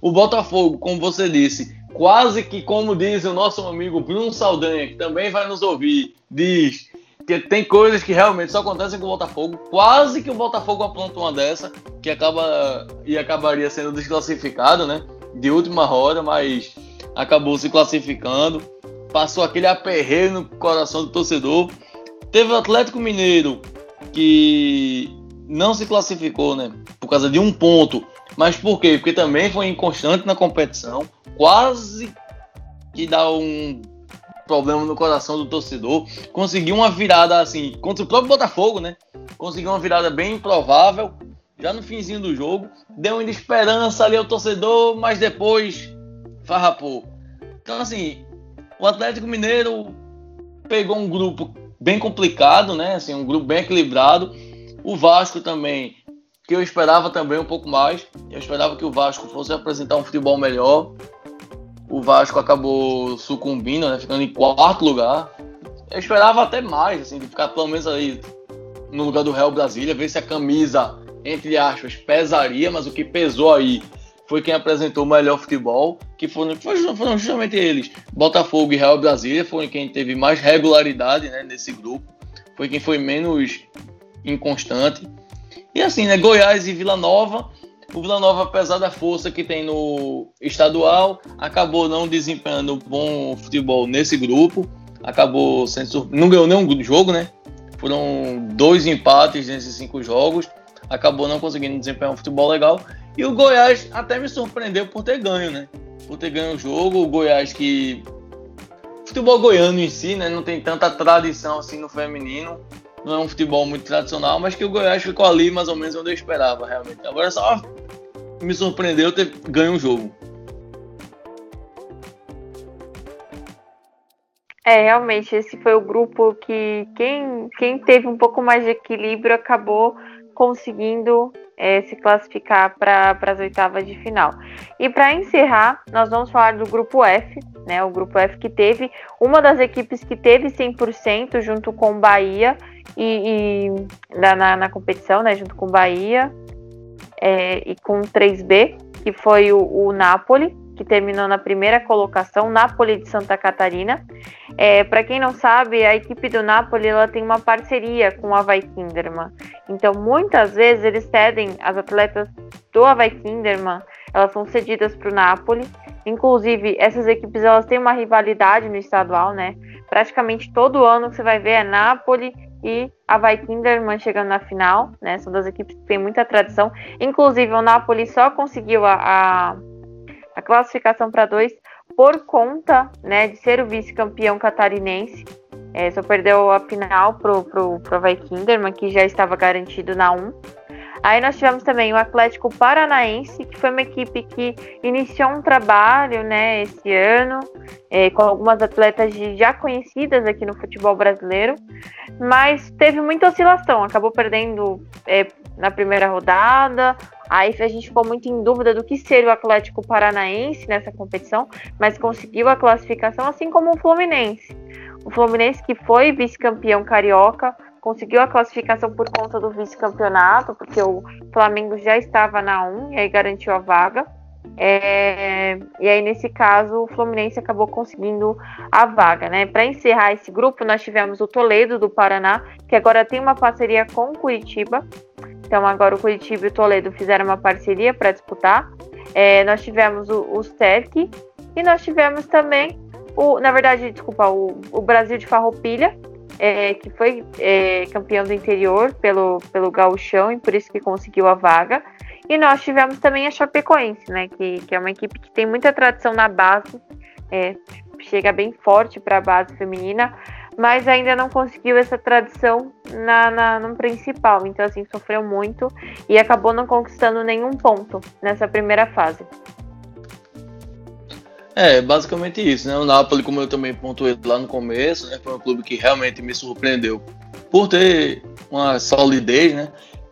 O Botafogo, como você disse, quase que, como diz o nosso amigo Bruno Saldanha, que também vai nos ouvir, diz porque tem coisas que realmente só acontecem com o Botafogo. Quase que o Botafogo apronta uma dessa, que acaba e acabaria sendo desclassificado, né? De última roda, mas acabou se classificando. Passou aquele aperreio no coração do torcedor. Teve o Atlético Mineiro, que não se classificou, né? Por causa de um ponto. Mas por quê? Porque também foi inconstante na competição. Quase que dá um problema no coração do torcedor. Conseguiu uma virada assim contra o próprio Botafogo, né? Conseguiu uma virada bem improvável já no finzinho do jogo. Deu uma esperança ali ao torcedor, mas depois farrapou. Então, assim, o Atlético Mineiro pegou um grupo bem complicado, né? Assim, um grupo bem equilibrado. O Vasco também, que eu esperava também um pouco mais. Eu esperava que o Vasco fosse apresentar um futebol melhor. O Vasco acabou sucumbindo, né, ficando em quarto lugar. Eu esperava até mais, assim, de ficar pelo menos aí no lugar do Real Brasília, ver se a camisa, entre aspas, pesaria, mas o que pesou aí foi quem apresentou o melhor futebol, que foram, foram justamente eles. Botafogo e Real Brasília foram quem teve mais regularidade né, nesse grupo, foi quem foi menos inconstante. E assim, né, Goiás e Vila Nova, o Vila Nova, apesar da força que tem no estadual, acabou não desempenhando bom futebol nesse grupo, acabou sendo não ganhou nenhum jogo, né? Foram dois empates nesses cinco jogos, acabou não conseguindo desempenhar um futebol legal. E o Goiás até me surpreendeu por ter ganho, né? Por ter ganho o jogo. O Goiás que. Futebol goiano em si, né? Não tem tanta tradição assim no feminino. Não é um futebol muito tradicional, mas que o Goiás ficou ali mais ou menos onde eu esperava, realmente. Agora só me surpreendeu ter ganho o jogo. É, realmente, esse foi o grupo que quem, quem teve um pouco mais de equilíbrio acabou conseguindo é, se classificar para as oitavas de final. E para encerrar, nós vamos falar do grupo F, né? O grupo F que teve uma das equipes que teve 100% junto com Bahia e, e na, na, competição, né? Junto com o Bahia é, e com 3B, que foi o, o Napoli que terminou na primeira colocação, Napoli de Santa Catarina. É, Para quem não sabe, a equipe do Napoli ela tem uma parceria com o Havaí Kinderman. Então, muitas vezes eles cedem as atletas do Havaí Kinderman, elas são cedidas para o Napoli. Inclusive, essas equipes elas têm uma rivalidade no estadual, né? Praticamente todo ano você vai ver é Napoli e Havaí Kinderman chegando na final, né? São duas equipes que têm muita tradição. Inclusive, o Napoli só conseguiu a, a a classificação para dois por conta né, de ser o vice-campeão catarinense. É, só perdeu a final pro, pro, Havaí Kinderman, que já estava garantido na 1. Aí nós tivemos também o Atlético Paranaense, que foi uma equipe que iniciou um trabalho né, esse ano, é, com algumas atletas já conhecidas aqui no futebol brasileiro, mas teve muita oscilação, acabou perdendo é, na primeira rodada, Aí a gente ficou muito em dúvida do que seria o Atlético Paranaense nessa competição, mas conseguiu a classificação, assim como o Fluminense. O Fluminense, que foi vice-campeão carioca, conseguiu a classificação por conta do vice-campeonato, porque o Flamengo já estava na 1 e aí garantiu a vaga. É, e aí, nesse caso, o Fluminense acabou conseguindo a vaga, né? Para encerrar esse grupo, nós tivemos o Toledo do Paraná, que agora tem uma parceria com o Curitiba. Então agora o Curitiba e o Toledo fizeram uma parceria para disputar. É, nós tivemos o, o SERC e nós tivemos também o, na verdade, desculpa, o, o Brasil de Farroupilha, é, que foi é, campeão do interior pelo, pelo gauchão e por isso que conseguiu a vaga. E nós tivemos também a Chapecoense, né, que, que é uma equipe que tem muita tradição na base, é, chega bem forte para a base feminina, mas ainda não conseguiu essa tradição na, na, no principal. Então, assim, sofreu muito e acabou não conquistando nenhum ponto nessa primeira fase. É, basicamente isso, né? O Napoli, como eu também pontuei lá no começo, né? Foi um clube que realmente me surpreendeu por ter uma solidez, né?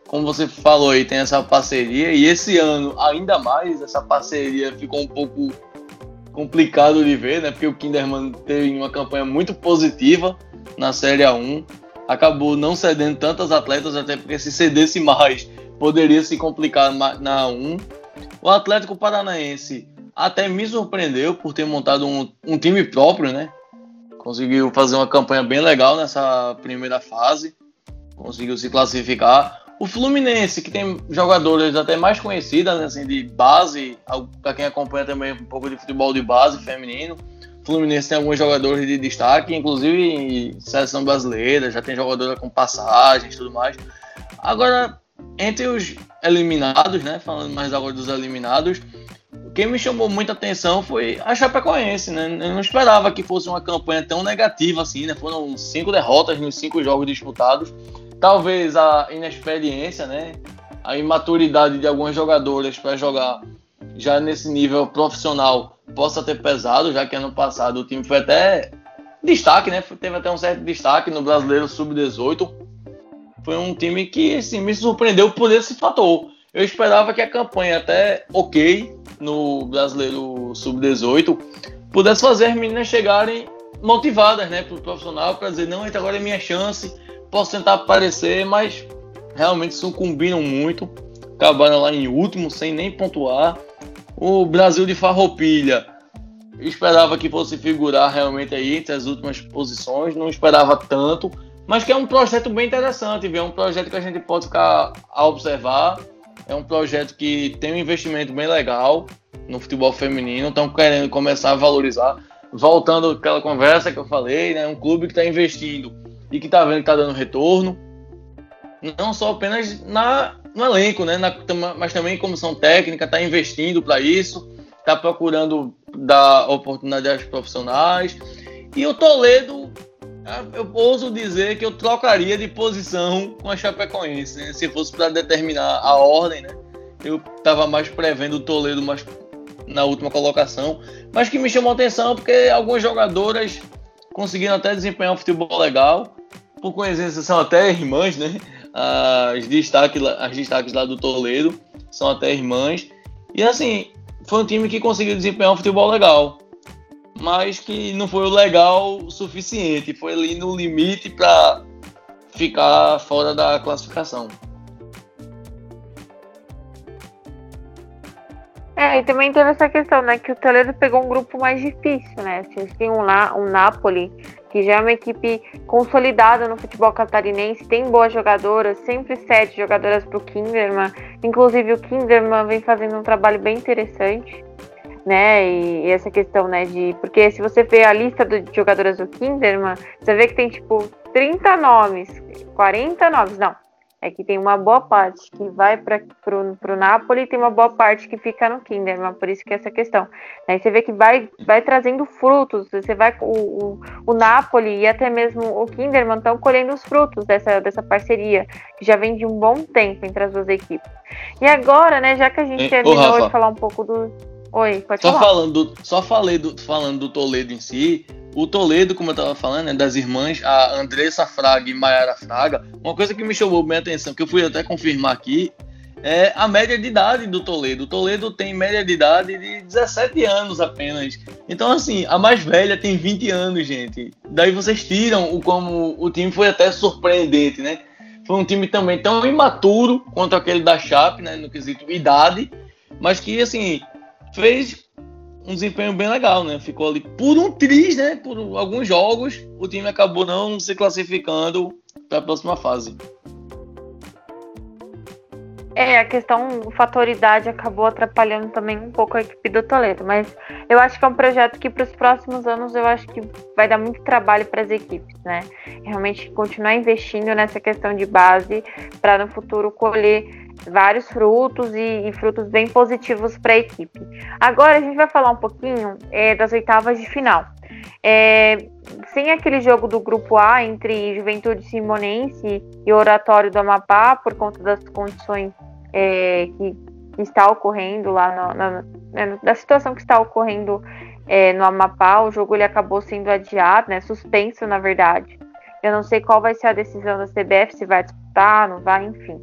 Como você falou aí, tem essa parceria e esse ano, ainda mais, essa parceria ficou um pouco complicado de ver, né? Porque o Kinderman teve uma campanha muito positiva na Série A1, acabou não cedendo tantas atletas, até porque se cedesse mais, poderia se complicar na A1. O Atlético Paranaense até me surpreendeu por ter montado um, um time próprio, né? Conseguiu fazer uma campanha bem legal nessa primeira fase, conseguiu se classificar. O Fluminense, que tem jogadores até mais conhecidas, né, assim, de base, para quem acompanha também um pouco de futebol de base feminino. O Fluminense tem alguns jogadores de destaque, inclusive em seleção brasileira, já tem jogadora com passagens e tudo mais. Agora, entre os eliminados, né, falando mais agora dos eliminados, quem me chamou muita atenção foi a Chapecoense, né? Eu não esperava que fosse uma campanha tão negativa assim, né? Foram cinco derrotas nos cinco jogos disputados talvez a inexperiência, né? A imaturidade de alguns jogadores para jogar já nesse nível profissional possa ter pesado, já que ano passado o time foi até destaque, né? Teve até um certo destaque no Brasileiro Sub-18. Foi um time que assim, me surpreendeu por esse fator. Eu esperava que a campanha até ok no Brasileiro Sub-18 pudesse fazer as meninas chegarem motivadas, né, pro profissional para dizer não, então agora é minha chance, posso tentar aparecer, mas realmente sucumbiram muito, acabaram lá em último sem nem pontuar. O Brasil de Farroupilha esperava que fosse figurar realmente aí entre as últimas posições, não esperava tanto, mas que é um projeto bem interessante, viu? é um projeto que a gente pode ficar a observar, é um projeto que tem um investimento bem legal no futebol feminino, estão querendo começar a valorizar, voltando àquela conversa que eu falei, né? um clube que está investindo e que está vendo que está dando retorno, não só apenas na, no elenco, né? Na, mas também em comissão técnica, está investindo para isso, está procurando dar oportunidade aos profissionais. E o Toledo, eu ouso dizer que eu trocaria de posição com a Chapecoense, né? se fosse para determinar a ordem, né? Eu estava mais prevendo o Toledo mais na última colocação, mas que me chamou atenção porque algumas jogadoras conseguiram até desempenhar um futebol legal. Por coincidência, são até irmãs, né? As destaques, as destaques lá do Toledo são até irmãs. E assim, foi um time que conseguiu desempenhar um futebol legal, mas que não foi o legal o suficiente. Foi ali no limite para ficar fora da classificação. É, e também teve essa questão, né? Que o Toledo pegou um grupo mais difícil, né? Vocês têm um, um Napoli, que já é uma equipe consolidada no futebol catarinense, tem boas jogadoras, sempre sete jogadoras para o Kinderman. Inclusive o Kinderman vem fazendo um trabalho bem interessante, né? E, e, essa questão, né, de. Porque se você vê a lista de jogadoras do Kinderman, você vê que tem tipo 30 nomes, 40 nomes, não. É que tem uma boa parte que vai para o Napoli e tem uma boa parte que fica no Kinderman, por isso que é essa questão. Aí você vê que vai, vai trazendo frutos, você vai o, o, o Napoli e até mesmo o Kinderman estão colhendo os frutos dessa, dessa parceria, que já vem de um bom tempo entre as duas equipes. E agora, né, já que a gente terminou de falar um pouco do. Oi, pode só falar. Falando, só falei do, falando do Toledo em si, o Toledo, como eu estava falando, né, das irmãs, a Andressa Fraga e Mayara Fraga, uma coisa que me chamou bem a atenção, que eu fui até confirmar aqui, é a média de idade do Toledo. O Toledo tem média de idade de 17 anos apenas. Então, assim, a mais velha tem 20 anos, gente. Daí vocês tiram o como o time foi até surpreendente, né? Foi um time também tão imaturo quanto aquele da Chape, né, no quesito idade, mas que, assim, fez um desempenho bem legal, né? Ficou ali por um triz, né? Por alguns jogos, o time acabou não se classificando para a próxima fase. É, a questão, o fator idade acabou atrapalhando também um pouco a equipe do Toledo, mas eu acho que é um projeto que para os próximos anos eu acho que vai dar muito trabalho para as equipes, né? Realmente continuar investindo nessa questão de base para no futuro colher vários frutos e, e frutos bem positivos para a equipe. Agora a gente vai falar um pouquinho é, das oitavas de final. É, sem aquele jogo do grupo A entre Juventude Simonense e Oratório do Amapá, por conta das condições é, que, que, está ocorrendo lá, na, né, da situação que está ocorrendo é, no Amapá, o jogo ele acabou sendo adiado, né, suspenso na verdade. Eu não sei qual vai ser a decisão da CBF, se vai disputar, não vai, enfim.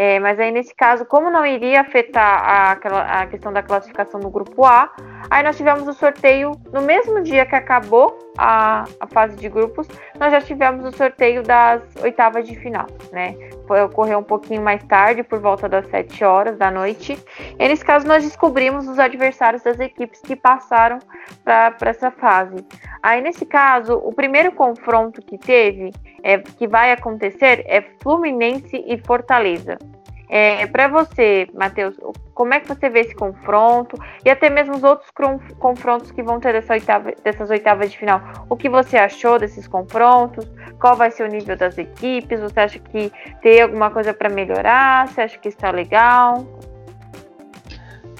É, mas aí, nesse caso, como não iria afetar a, a questão da classificação no grupo A, aí nós tivemos o sorteio no mesmo dia que acabou a, a fase de grupos, nós já tivemos o sorteio das oitavas de final, né? Foi, ocorreu um pouquinho mais tarde, por volta das 7 horas da noite. E nesse caso, nós descobrimos os adversários das equipes que passaram para essa fase. Aí, nesse caso, o primeiro confronto que teve, é, que vai acontecer, é Fluminense e Fortaleza. É, para você, Matheus, como é que você vê esse confronto e até mesmo os outros confrontos que vão ter dessa oitava, dessas oitavas de final? O que você achou desses confrontos? Qual vai ser o nível das equipes? Você acha que tem alguma coisa para melhorar? Você acha que está legal?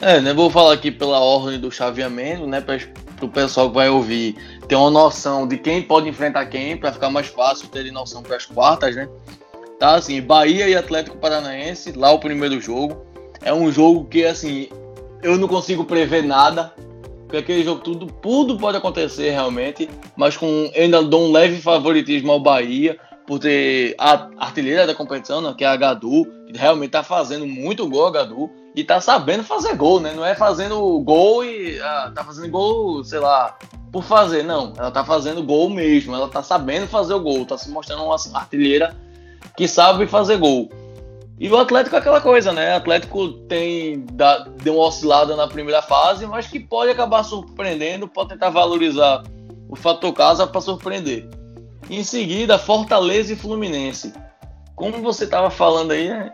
É, né, vou falar aqui pela ordem do chaveamento, né, para o pessoal que vai ouvir ter uma noção de quem pode enfrentar quem, para ficar mais fácil ter noção para as quartas, né? Tá assim, Bahia e Atlético Paranaense, lá o primeiro jogo. É um jogo que assim, eu não consigo prever nada. Porque aquele jogo tudo, tudo pode acontecer realmente, mas com ainda dou um leve favoritismo ao Bahia por ter a artilheira da competição, né, que é a Gadu, realmente tá fazendo muito gol, Gadu, e tá sabendo fazer gol, né? Não é fazendo gol e ah, tá fazendo gol, sei lá, por fazer, não. Ela tá fazendo gol mesmo, ela tá sabendo fazer o gol, tá se mostrando uma artilheira que sabe fazer gol. E o Atlético é aquela coisa, né? O Atlético tem deu uma oscilada na primeira fase, mas que pode acabar surpreendendo, pode tentar valorizar o fator casa para surpreender. Em seguida, Fortaleza e Fluminense. Como você estava falando aí, né?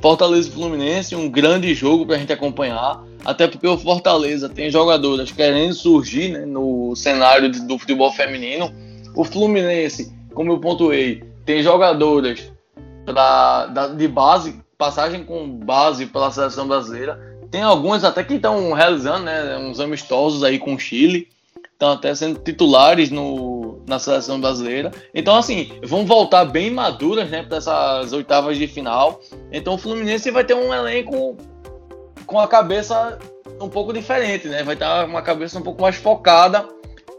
Fortaleza e Fluminense, um grande jogo para a gente acompanhar, até porque o Fortaleza tem jogadoras querendo surgir né, no cenário do futebol feminino. O Fluminense, como eu pontuei, tem jogadoras pra, da, de base, passagem com base pela seleção brasileira. Tem algumas até que estão realizando né, uns amistosos aí com o Chile, estão até sendo titulares no, na seleção brasileira. Então, assim, vão voltar bem maduras né, para essas oitavas de final. Então, o Fluminense vai ter um elenco com a cabeça um pouco diferente, né? Vai estar uma cabeça um pouco mais focada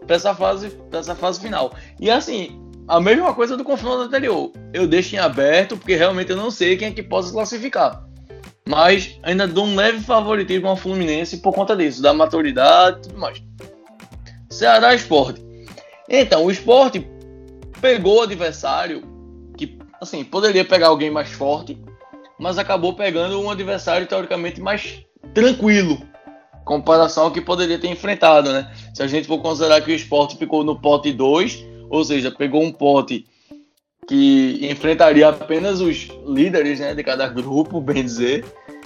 para essa fase, para essa fase final. E assim, a mesma coisa do confronto anterior. Eu deixo em aberto, porque realmente eu não sei quem é que possa classificar. Mas ainda dou um leve favoritismo ao Fluminense por conta disso, da maturidade e tudo mais. Ceará Esporte. Então, o Esporte pegou o adversário que, assim, poderia pegar alguém mais forte, mas acabou pegando um adversário teoricamente mais tranquilo, comparação ao que poderia ter enfrentado, né? Se a gente for considerar que o Esporte ficou no pote 2, ou seja, pegou um pote que enfrentaria apenas os líderes né, de cada grupo, [laughs] bem dizer.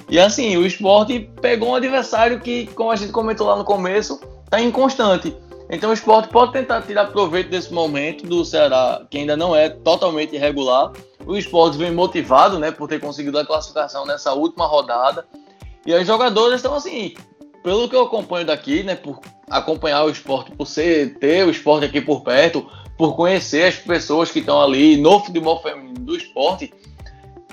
E assim, o esporte pegou um adversário que, como a gente comentou lá no começo, está inconstante. Então o esporte pode tentar tirar proveito desse momento do Ceará, que ainda não é totalmente irregular. O esporte vem motivado né, por ter conseguido a classificação nessa última rodada. E as jogadoras estão assim, pelo que eu acompanho daqui, né, por acompanhar o esporte, por ser, ter o esporte aqui por perto, por conhecer as pessoas que estão ali no futebol feminino do esporte,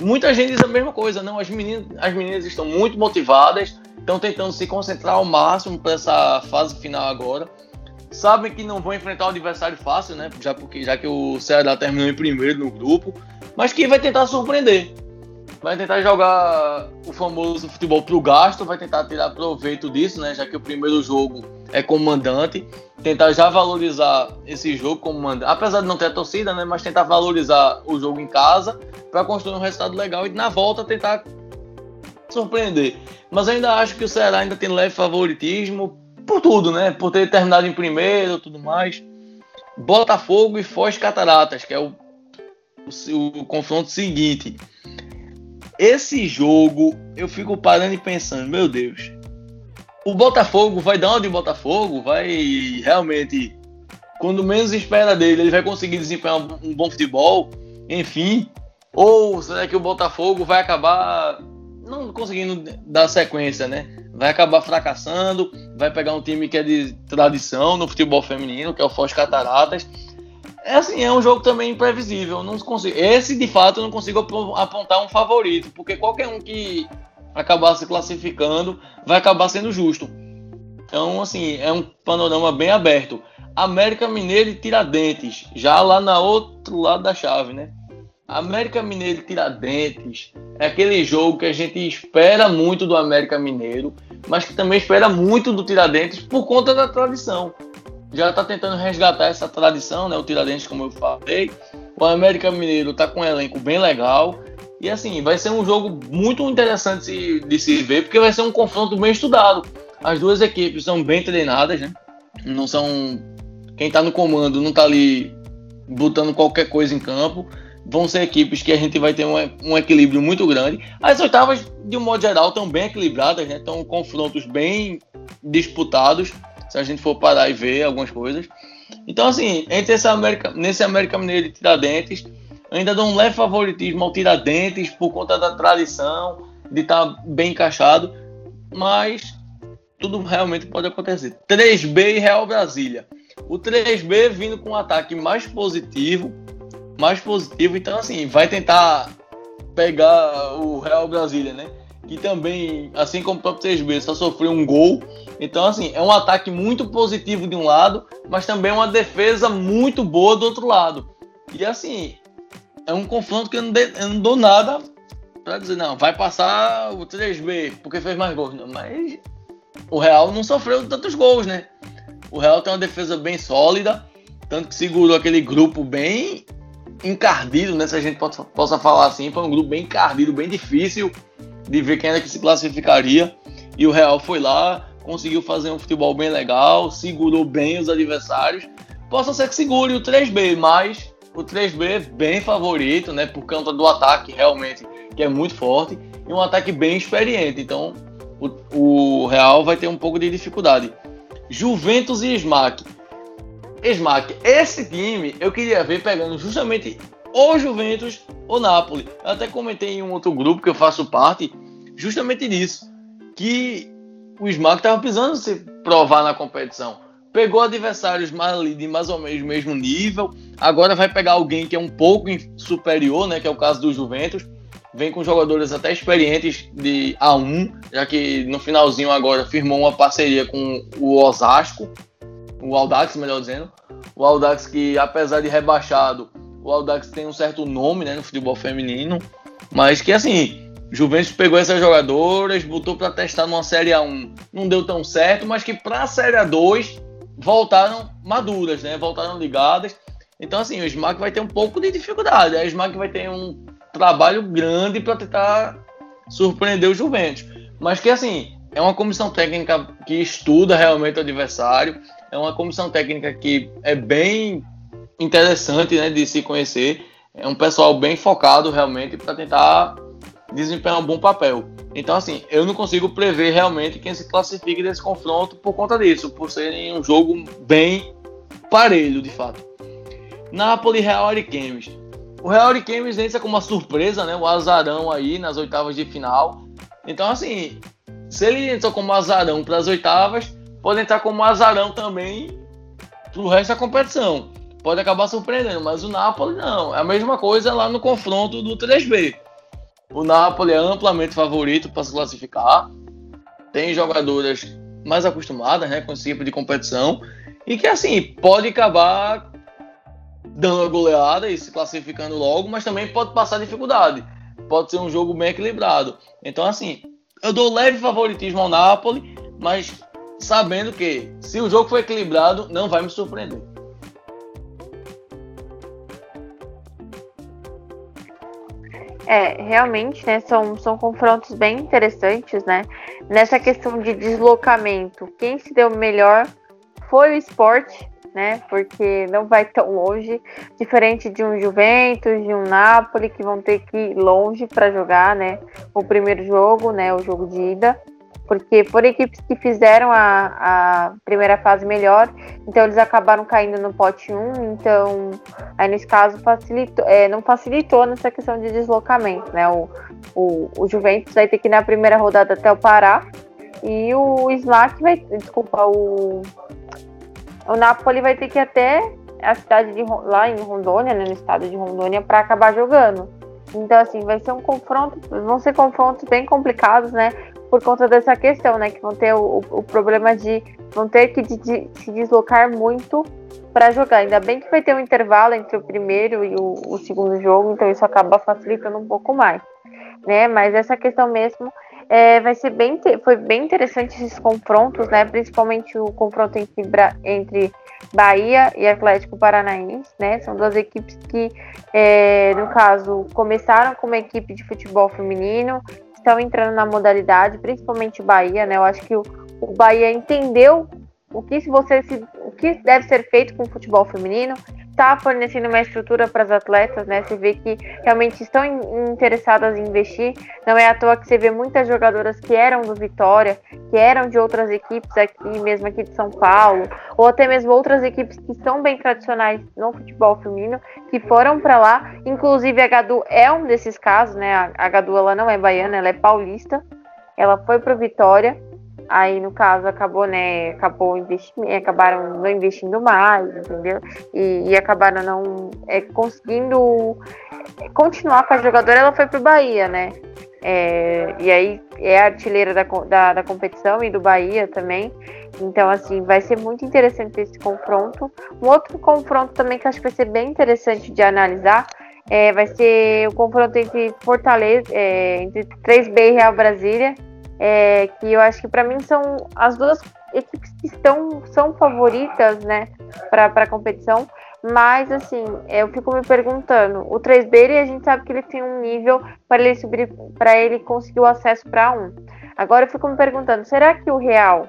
muita gente diz a mesma coisa, não, as meninas, as meninas estão muito motivadas, estão tentando se concentrar ao máximo para essa fase final agora. Sabem que não vão enfrentar um adversário fácil, né? Já porque já que o Ceará terminou em primeiro no grupo, mas que vai tentar surpreender vai tentar jogar o famoso futebol pro gasto, vai tentar tirar proveito disso, né? Já que o primeiro jogo é comandante, tentar já valorizar esse jogo como mandante, apesar de não ter a torcida, né? Mas tentar valorizar o jogo em casa para construir um resultado legal e na volta tentar surpreender. Mas ainda acho que o Ceará ainda tem leve favoritismo por tudo, né? Por ter terminado em primeiro, tudo mais. Botafogo e Foz Cataratas, que é o, o, o confronto seguinte. Esse jogo, eu fico parando e pensando, meu Deus, o Botafogo vai dar uma de Botafogo, vai realmente, quando menos espera dele, ele vai conseguir desempenhar um bom futebol, enfim. Ou será que o Botafogo vai acabar não conseguindo dar sequência, né? Vai acabar fracassando, vai pegar um time que é de tradição no futebol feminino, que é o Foz Cataratas, é assim, é um jogo também imprevisível. Não consigo, esse, de fato, eu não consigo apontar um favorito, porque qualquer um que acabar se classificando vai acabar sendo justo. Então, assim, é um panorama bem aberto. América Mineiro e Tiradentes, já lá na outro lado da chave, né? América Mineiro e Tiradentes é aquele jogo que a gente espera muito do América Mineiro, mas que também espera muito do Tiradentes por conta da tradição já está tentando resgatar essa tradição, né? O Tiradentes, como eu falei. O América Mineiro está com um elenco bem legal. E assim, vai ser um jogo muito interessante de se ver, porque vai ser um confronto bem estudado. As duas equipes são bem treinadas, né? Não são. Quem está no comando não está ali botando qualquer coisa em campo. Vão ser equipes que a gente vai ter um, um equilíbrio muito grande. As oitavas, de um modo geral, estão bem equilibradas, né? Estão confrontos bem disputados se a gente for parar e ver algumas coisas. Então, assim, entre América, nesse América Mineiro e Tiradentes, ainda dou um leve favoritismo ao Tiradentes por conta da tradição, de estar tá bem encaixado, mas tudo realmente pode acontecer. 3B e Real Brasília. O 3B vindo com um ataque mais positivo, mais positivo, então assim, vai tentar pegar o Real Brasília, né? Que também, assim como o próprio 3B, só sofreu um gol. Então, assim, é um ataque muito positivo de um lado, mas também uma defesa muito boa do outro lado. E, assim, é um confronto que eu não, de, eu não dou nada para dizer, não, vai passar o 3B porque fez mais gols. Mas o Real não sofreu tantos gols, né? O Real tem uma defesa bem sólida, tanto que segurou aquele grupo bem encardido, né? Se a gente possa, possa falar assim, foi um grupo bem encardido, bem difícil de ver quem era que se classificaria. E o Real foi lá, conseguiu fazer um futebol bem legal, segurou bem os adversários. Possa ser que segure o 3B, mas o 3B é bem favorito, né? Por conta do ataque realmente, que é muito forte, e um ataque bem experiente. Então o, o Real vai ter um pouco de dificuldade. Juventus e Smack. Smack, esse time eu queria ver pegando justamente o Juventus ou Napoli. Eu até comentei em um outro grupo que eu faço parte, justamente disso. Que o Smack estava precisando se provar na competição. Pegou adversários mais, de mais ou menos mesmo nível. Agora vai pegar alguém que é um pouco superior, né? Que é o caso do Juventus. Vem com jogadores até experientes de A1, já que no finalzinho agora firmou uma parceria com o Osasco, o Aldax, melhor dizendo. O Aldax que, apesar de rebaixado, o Aldax tem um certo nome né, no futebol feminino, mas que assim, Juventus pegou essas jogadoras, botou para testar numa Série A1, não deu tão certo, mas que para a Série A2 voltaram maduras, né? Voltaram ligadas. Então assim, o Smack vai ter um pouco de dificuldade. A Smack vai ter um trabalho grande para tentar surpreender o Juventus. Mas que assim, é uma comissão técnica que estuda realmente o adversário, é uma comissão técnica que é bem interessante, né, de se conhecer. É um pessoal bem focado realmente para tentar desempenhar um bom papel. Então, assim, eu não consigo prever realmente quem se classifique desse confronto por conta disso, por ser um jogo bem parelho, de fato. Napoli Real Ariquemes. O Real Ariquemes entra como uma surpresa, né? O azarão aí nas oitavas de final. Então, assim, se ele entrou como azarão para as oitavas, pode entrar como azarão também para o resto da competição. Pode acabar surpreendendo, mas o Napoli não. É a mesma coisa lá no confronto do 3B. O Napoli é amplamente favorito para se classificar. Tem jogadoras mais acostumadas né, com esse tipo de competição. E que, assim, pode acabar dando a goleada e se classificando logo, mas também pode passar dificuldade. Pode ser um jogo bem equilibrado. Então, assim, eu dou leve favoritismo ao Napoli, mas sabendo que se o jogo for equilibrado, não vai me surpreender. É, realmente, né, são, são confrontos bem interessantes, né? Nessa questão de deslocamento, quem se deu melhor foi o esporte, né? Porque não vai tão longe, diferente de um Juventus, de um Napoli, que vão ter que ir longe para jogar, né? O primeiro jogo, né? O jogo de ida porque foram equipes que fizeram a, a primeira fase melhor, então eles acabaram caindo no pote 1, então aí nesse caso facilitou, é, não facilitou nessa questão de deslocamento, né? O, o, o Juventus vai ter que ir na primeira rodada até o Pará e o Slack vai, desculpa, o, o Napoli vai ter que ir até a cidade de lá em Rondônia, né, no estado de Rondônia, para acabar jogando. Então, assim, vai ser um confronto, vão ser confrontos bem complicados, né? Por conta dessa questão, né? Que vão ter o, o problema de vão ter que de, de, se deslocar muito para jogar. Ainda bem que vai ter um intervalo entre o primeiro e o, o, segundo jogo, então isso acaba facilitando um pouco mais, né? Mas essa questão mesmo é, vai ser bem foi bem interessante esses confrontos, né? Principalmente o confronto entre, entre Bahia e Atlético Paranaense, né? São duas equipes que, é, no caso, começaram como equipe de futebol feminino estão entrando na modalidade, principalmente o Bahia, né? Eu acho que o, o Bahia entendeu o que você se, o que deve ser feito com o futebol feminino, está fornecendo uma estrutura para as atletas, né? Você vê que realmente estão interessadas em investir. Não é à toa que você vê muitas jogadoras que eram do Vitória, que eram de outras equipes aqui, mesmo aqui de São Paulo, ou até mesmo outras equipes que são bem tradicionais no futebol feminino, que foram para lá. Inclusive a Gadu é um desses casos, né? A Gadu ela não é baiana, ela é paulista. Ela foi para o Vitória Aí, no caso, acabou, né? Acabou investindo, acabaram não investindo mais, entendeu? E, e acabaram não é, conseguindo continuar com a jogadora, ela foi pro Bahia, né? É, e aí é artilheira da, da, da, competição e do Bahia também. Então, assim, vai ser muito interessante esse confronto. Um outro confronto também que acho que vai ser bem interessante de analisar É, vai ser o confronto entre Fortaleza, é, entre 3B e Real Brasília, é, que eu acho que para mim são as duas equipes que estão, são favoritas né, para a competição. Mas, assim, eu fico me perguntando: o 3B, a gente sabe que ele tem um nível para ele subir, para ele conseguir o acesso para um. Agora eu fico me perguntando: será que o Real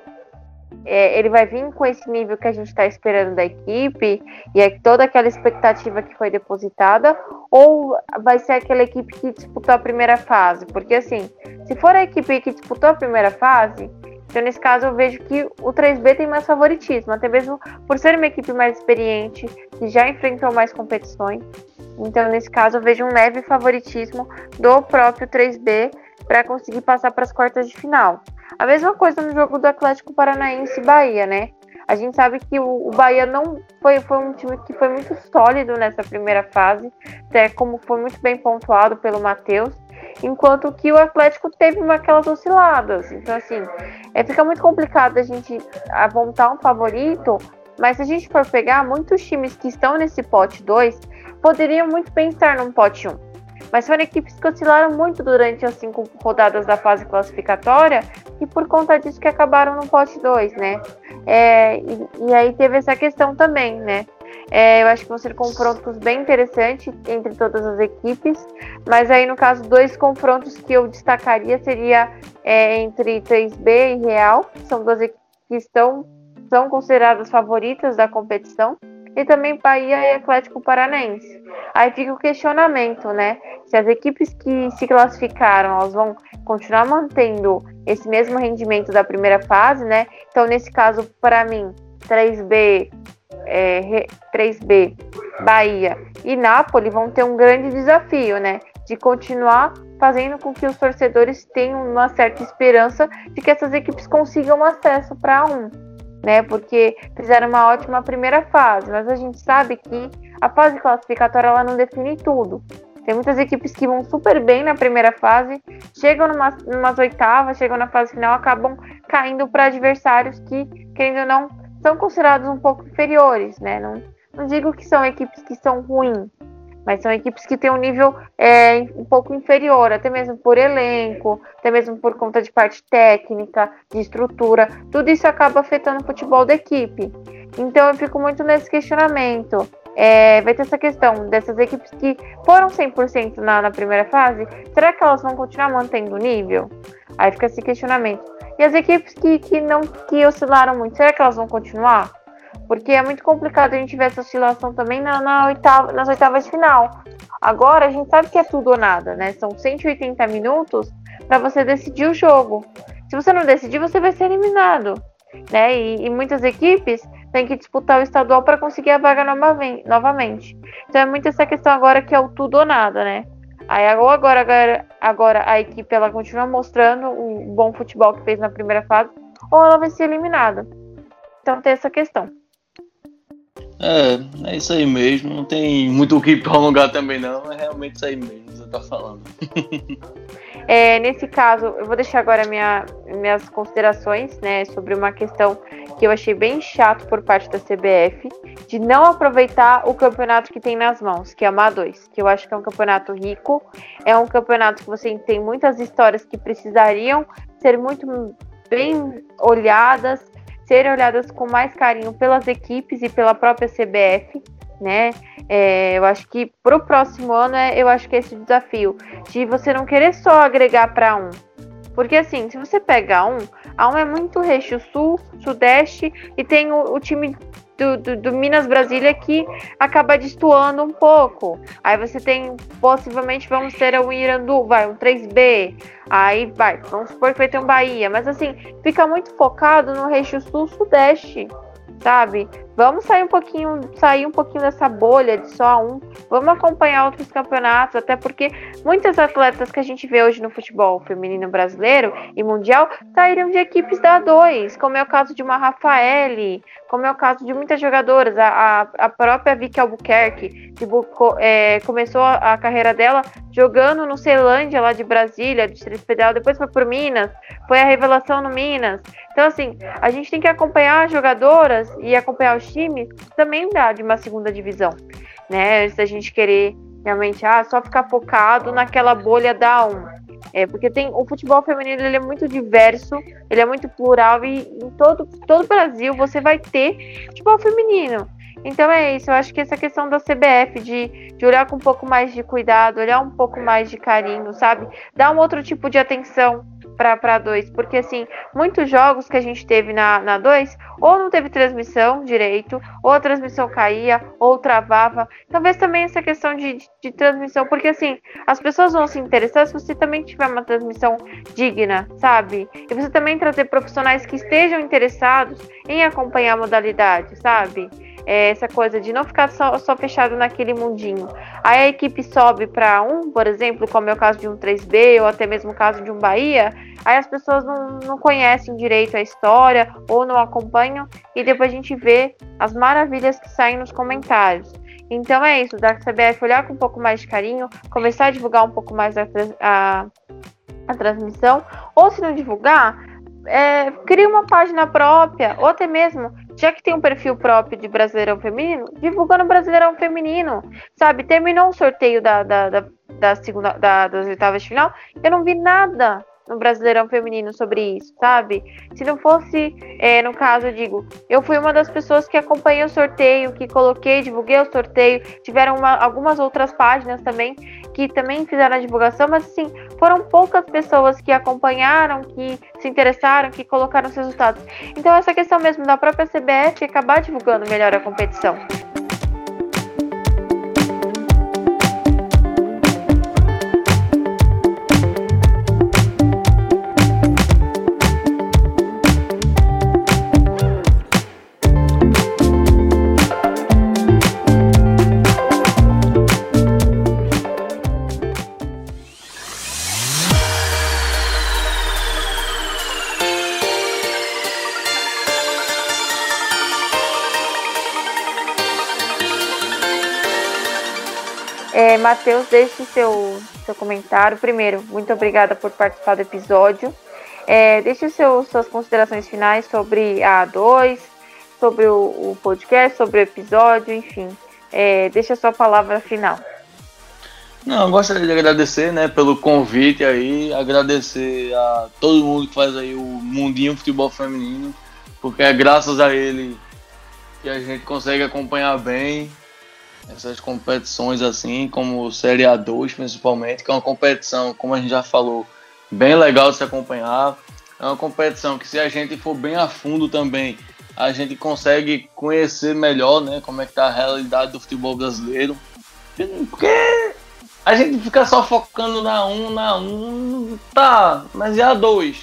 é, ele vai vir com esse nível que a gente está esperando da equipe e é toda aquela expectativa que foi depositada, ou vai ser aquela equipe que disputou a primeira fase? Porque assim, se for a equipe que disputou a primeira fase, então, nesse caso, eu vejo que o 3B tem mais favoritismo, até mesmo por ser uma equipe mais experiente, que já enfrentou mais competições. Então, nesse caso, eu vejo um leve favoritismo do próprio 3B para conseguir passar para as quartas de final. A mesma coisa no jogo do Atlético Paranaense e Bahia, né? A gente sabe que o, o Bahia não foi, foi um time que foi muito sólido nessa primeira fase, até como foi muito bem pontuado pelo Matheus enquanto que o Atlético teve uma, aquelas osciladas. Então, assim, é, fica muito complicado a gente apontar um favorito, mas se a gente for pegar, muitos times que estão nesse pote 2 poderiam muito bem estar num pote 1. Um. Mas foram equipes que oscilaram muito durante as cinco rodadas da fase classificatória e por conta disso que acabaram no pote 2, né? É, e, e, aí teve essa questão também, né? É, eu acho que vão ser confrontos bem interessantes entre todas as equipes, mas aí no caso, dois confrontos que eu destacaria seria é, entre 3B e Real, são duas equipes que estão, são consideradas favoritas da competição, e também Bahia e Atlético Paranaense. Aí fica o questionamento, né? Se as equipes que se classificaram, elas vão continuar mantendo esse mesmo rendimento da primeira fase, né? Então, nesse caso, para mim, 3B é, 3B, Bahia e Nápoles vão ter um grande desafio, né? De continuar fazendo com que os torcedores tenham uma certa esperança de que essas equipes consigam acesso para um, né? Porque fizeram uma ótima primeira fase, mas a gente sabe que a fase classificatória ela não define tudo. Tem muitas equipes que vão super bem na primeira fase, chegam numa, numas oitavas, chegam na fase final, acabam caindo para adversários que, querendo ou não, são considerados um pouco inferiores, né? Não, não digo que são equipes que são ruins, mas são equipes que têm um nível é, um pouco inferior, até mesmo por elenco, até mesmo por conta de parte técnica, de estrutura, tudo isso acaba afetando o futebol da equipe. Então eu fico muito nesse questionamento. É, vai ter essa questão dessas equipes que foram 100% na, na primeira fase, será que elas vão continuar mantendo o nível? Aí fica esse questionamento. E as equipes que, que não que oscilaram muito, será que elas vão continuar? Porque é muito complicado a gente ver essa oscilação também na, na oitava, nas oitavas de final. Agora a gente sabe que é tudo ou nada, né? São 180 minutos para você decidir o jogo. Se você não decidir, você vai ser eliminado. Né? E, e muitas equipes têm que disputar o estadual para conseguir a vaga novamente. Então é muito essa questão agora que é o tudo ou nada, né? Aí agora, agora, agora a equipe ela continua mostrando o bom futebol que fez na primeira fase, ou ela vai ser eliminada. Então tem essa questão. É, é isso aí mesmo. Não tem muito o que prolongar também, não. É realmente isso aí mesmo que você tá falando. é, nesse caso, eu vou deixar agora minha, minhas considerações né, sobre uma questão que eu achei bem chato por parte da CBF, de não aproveitar o campeonato que tem nas mãos, que é o MA2, que eu acho que é um campeonato rico, é um campeonato que você tem muitas histórias que precisariam ser muito bem olhadas, serem olhadas com mais carinho pelas equipes e pela própria CBF, né? É, eu acho que para o próximo ano, é, eu acho que é esse desafio de você não querer só agregar para um, porque assim, se você pega um, a um é muito recho sul, sudeste e tem o, o time do, do, do, Minas Brasília que acaba destoando um pouco. Aí você tem, possivelmente, vamos ter o Irandu, vai, um 3B. Aí vai, vamos supor que vai ter um Bahia. Mas assim, fica muito focado no Recho Sul-Sudeste, sabe? Vamos sair um pouquinho, sair um pouquinho dessa bolha de só um. Vamos acompanhar outros campeonatos, até porque muitas atletas que a gente vê hoje no futebol feminino brasileiro e mundial saíram de equipes da A2, como é o caso de uma Rafaele, como é o caso de muitas jogadoras, a, a, própria Vicky Albuquerque, que é, começou a, a, carreira dela jogando no Ceilândia, lá de Brasília, Distrito Federal, depois foi por Minas, foi a revelação no Minas. Então, assim, a gente tem que acompanhar as jogadoras e acompanhar os times também dá de uma segunda divisão, né? Antes da gente querer realmente ah, só ficar focado naquela bolha da um. É, porque tem o futebol feminino ele é muito diverso, ele é muito plural e em todo todo o Brasil você vai ter futebol feminino. Então é isso, eu acho que essa questão da CBF de, de olhar com um pouco mais de cuidado, olhar um pouco mais de carinho, sabe? Dar um outro tipo de atenção para dois, porque assim, muitos jogos que a gente teve na, na dois, ou não teve transmissão direito, ou a transmissão caía, ou travava. Talvez também essa questão de, de, de transmissão, porque assim, as pessoas vão se interessar se você também tiver uma transmissão digna, sabe? E você também trazer profissionais que estejam interessados em acompanhar a modalidade, sabe? É, essa coisa de não ficar só, só fechado naquele mundinho. Aí a equipe sobe para um, por exemplo, como é o caso de um 3B ou até mesmo o caso de um Bahia, aí as pessoas não, não conhecem direito a história ou não acompanham e depois a gente vê as maravilhas que saem nos comentários. Então é isso, da CBF olhar com um pouco mais de carinho, começar a divulgar um pouco mais a, a, a transmissão, ou se não divulgar, é, cria uma página própria, ou até mesmo, já que tem um perfil próprio de Brasileirão Feminino, divulgando Brasileirão Feminino. Sabe, terminou o sorteio da, da, da, da segunda, da, das oitavas de final, eu não vi nada no Brasileirão Feminino sobre isso, sabe? Se não fosse, é, no caso, eu digo, eu fui uma das pessoas que acompanhei o sorteio, que coloquei, divulguei o sorteio, tiveram uma, algumas outras páginas também que também fizeram a divulgação, mas assim, foram poucas pessoas que acompanharam, que se interessaram, que colocaram os resultados. Então essa questão mesmo da própria CBF acabar divulgando melhor a competição. Matheus, deixe seu, seu comentário. Primeiro, muito obrigada por participar do episódio. É, deixe seu, suas considerações finais sobre a A2, sobre o, o podcast, sobre o episódio, enfim. É, deixe a sua palavra final. Não, eu gostaria de agradecer né, pelo convite aí, agradecer a todo mundo que faz aí o Mundinho Futebol Feminino, porque é graças a ele que a gente consegue acompanhar bem essas competições assim, como Série A2 principalmente, que é uma competição, como a gente já falou, bem legal de se acompanhar. É uma competição que se a gente for bem a fundo também, a gente consegue conhecer melhor, né, como é que tá a realidade do futebol brasileiro. Porque a gente fica só focando na 1, um, na 1, um, tá, mas e a 2?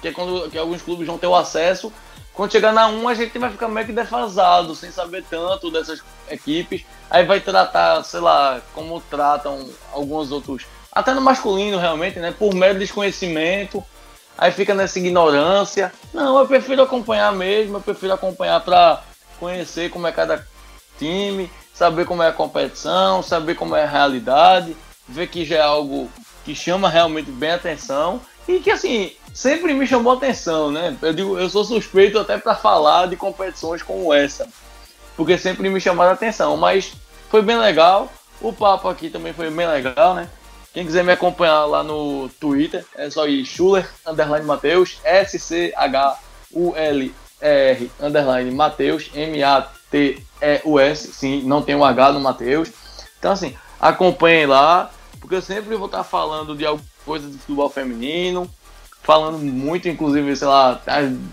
Que é quando que alguns clubes vão ter o acesso. Quando chegar na 1, um, a gente vai ficar meio que defasado, sem saber tanto dessas equipes aí vai tratar, sei lá, como tratam alguns outros, até no masculino realmente, né? Por mero desconhecimento, aí fica nessa ignorância. Não, eu prefiro acompanhar mesmo, eu prefiro acompanhar para conhecer como é cada time, saber como é a competição, saber como é a realidade, ver que já é algo que chama realmente bem atenção e que assim sempre me chamou atenção, né? Eu digo, eu sou suspeito até para falar de competições como essa, porque sempre me chamaram atenção, mas foi bem legal. O papo aqui também foi bem legal, né? Quem quiser me acompanhar lá no Twitter, é só ir Schuller, underline Mateus, S-C-H-U-L-R, underline Mateus, M-A-T-E-U-S, sim, não tem o um H no Mateus. Então, assim, acompanhem lá, porque eu sempre vou estar falando de alguma coisa de futebol feminino, falando muito, inclusive, sei lá,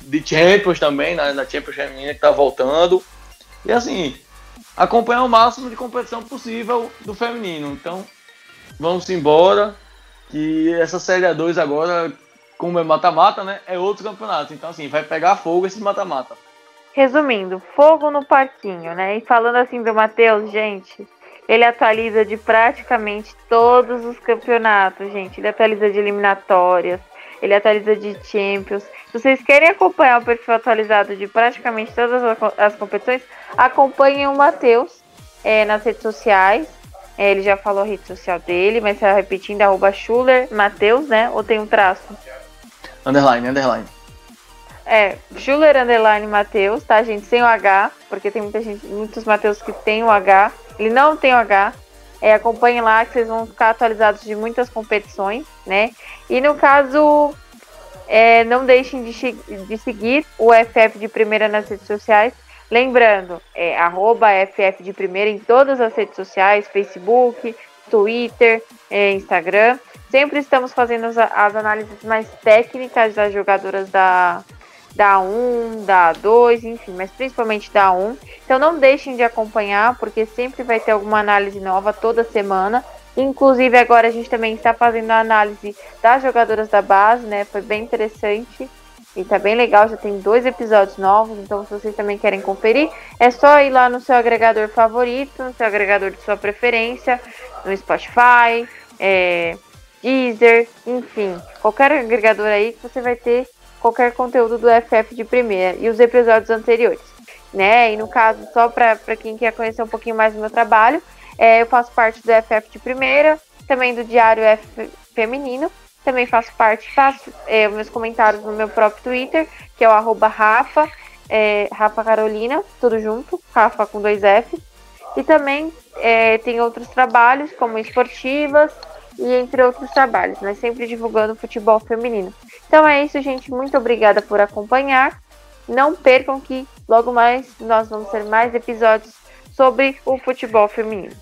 de Champions também, na, na Champions feminina que tá voltando. E assim, acompanhar o máximo de competição possível do feminino. Então, vamos embora. Que essa Série A2 agora, como é mata-mata, né? É outro campeonato. Então, assim, vai pegar fogo esse mata-mata. Resumindo, fogo no parquinho, né? E falando assim do Matheus, gente, ele atualiza de praticamente todos os campeonatos, gente. Ele atualiza de eliminatórias, ele atualiza de Champions. Se vocês querem acompanhar o perfil atualizado de praticamente todas as competições, acompanhem o Matheus é, nas redes sociais. É, ele já falou a rede social dele, mas está repetindo, arroba Schuller Matheus, né? Ou tem um traço? Underline, underline. É, Schuller Underline Matheus, tá, gente? Sem o H, porque tem muita gente, muitos Matheus que tem o H. Ele não tem o H. É, acompanhem lá que vocês vão ficar atualizados de muitas competições, né? E no caso, é, não deixem de, de, seguir o FF de Primeira nas redes sociais. Lembrando, é FF de Primeira em todas as redes sociais, Facebook, Twitter, é, Instagram. Sempre estamos fazendo as, as análises mais técnicas das jogadoras da, da 1, da 2, enfim, mas principalmente da 1. Então não deixem de acompanhar, porque sempre vai ter alguma análise nova toda semana. Inclusive agora a gente também está fazendo a análise das jogadoras da base, né? Foi bem interessante e tá bem legal, já tem dois episódios novos, então se vocês também querem conferir, é só ir lá no seu agregador favorito, no seu agregador de sua preferência, no Spotify, é, Deezer, enfim, qualquer agregador aí que você vai ter qualquer conteúdo do FF de primeira e os episódios anteriores, né? E no caso, só para quem quer conhecer um pouquinho mais do meu trabalho, é, eu faço parte do FF de primeira, também do Diário F Feminino, também faço parte, faço é, meus comentários no meu próprio Twitter, que é o Rafa, é, Rafa Carolina, tudo junto, Rafa com dois F. E também é, tem outros trabalhos, como esportivas, e entre outros trabalhos, mas sempre divulgando futebol feminino. Então é isso, gente. Muito obrigada por acompanhar. Não percam que logo mais nós vamos ter mais episódios sobre o futebol feminino.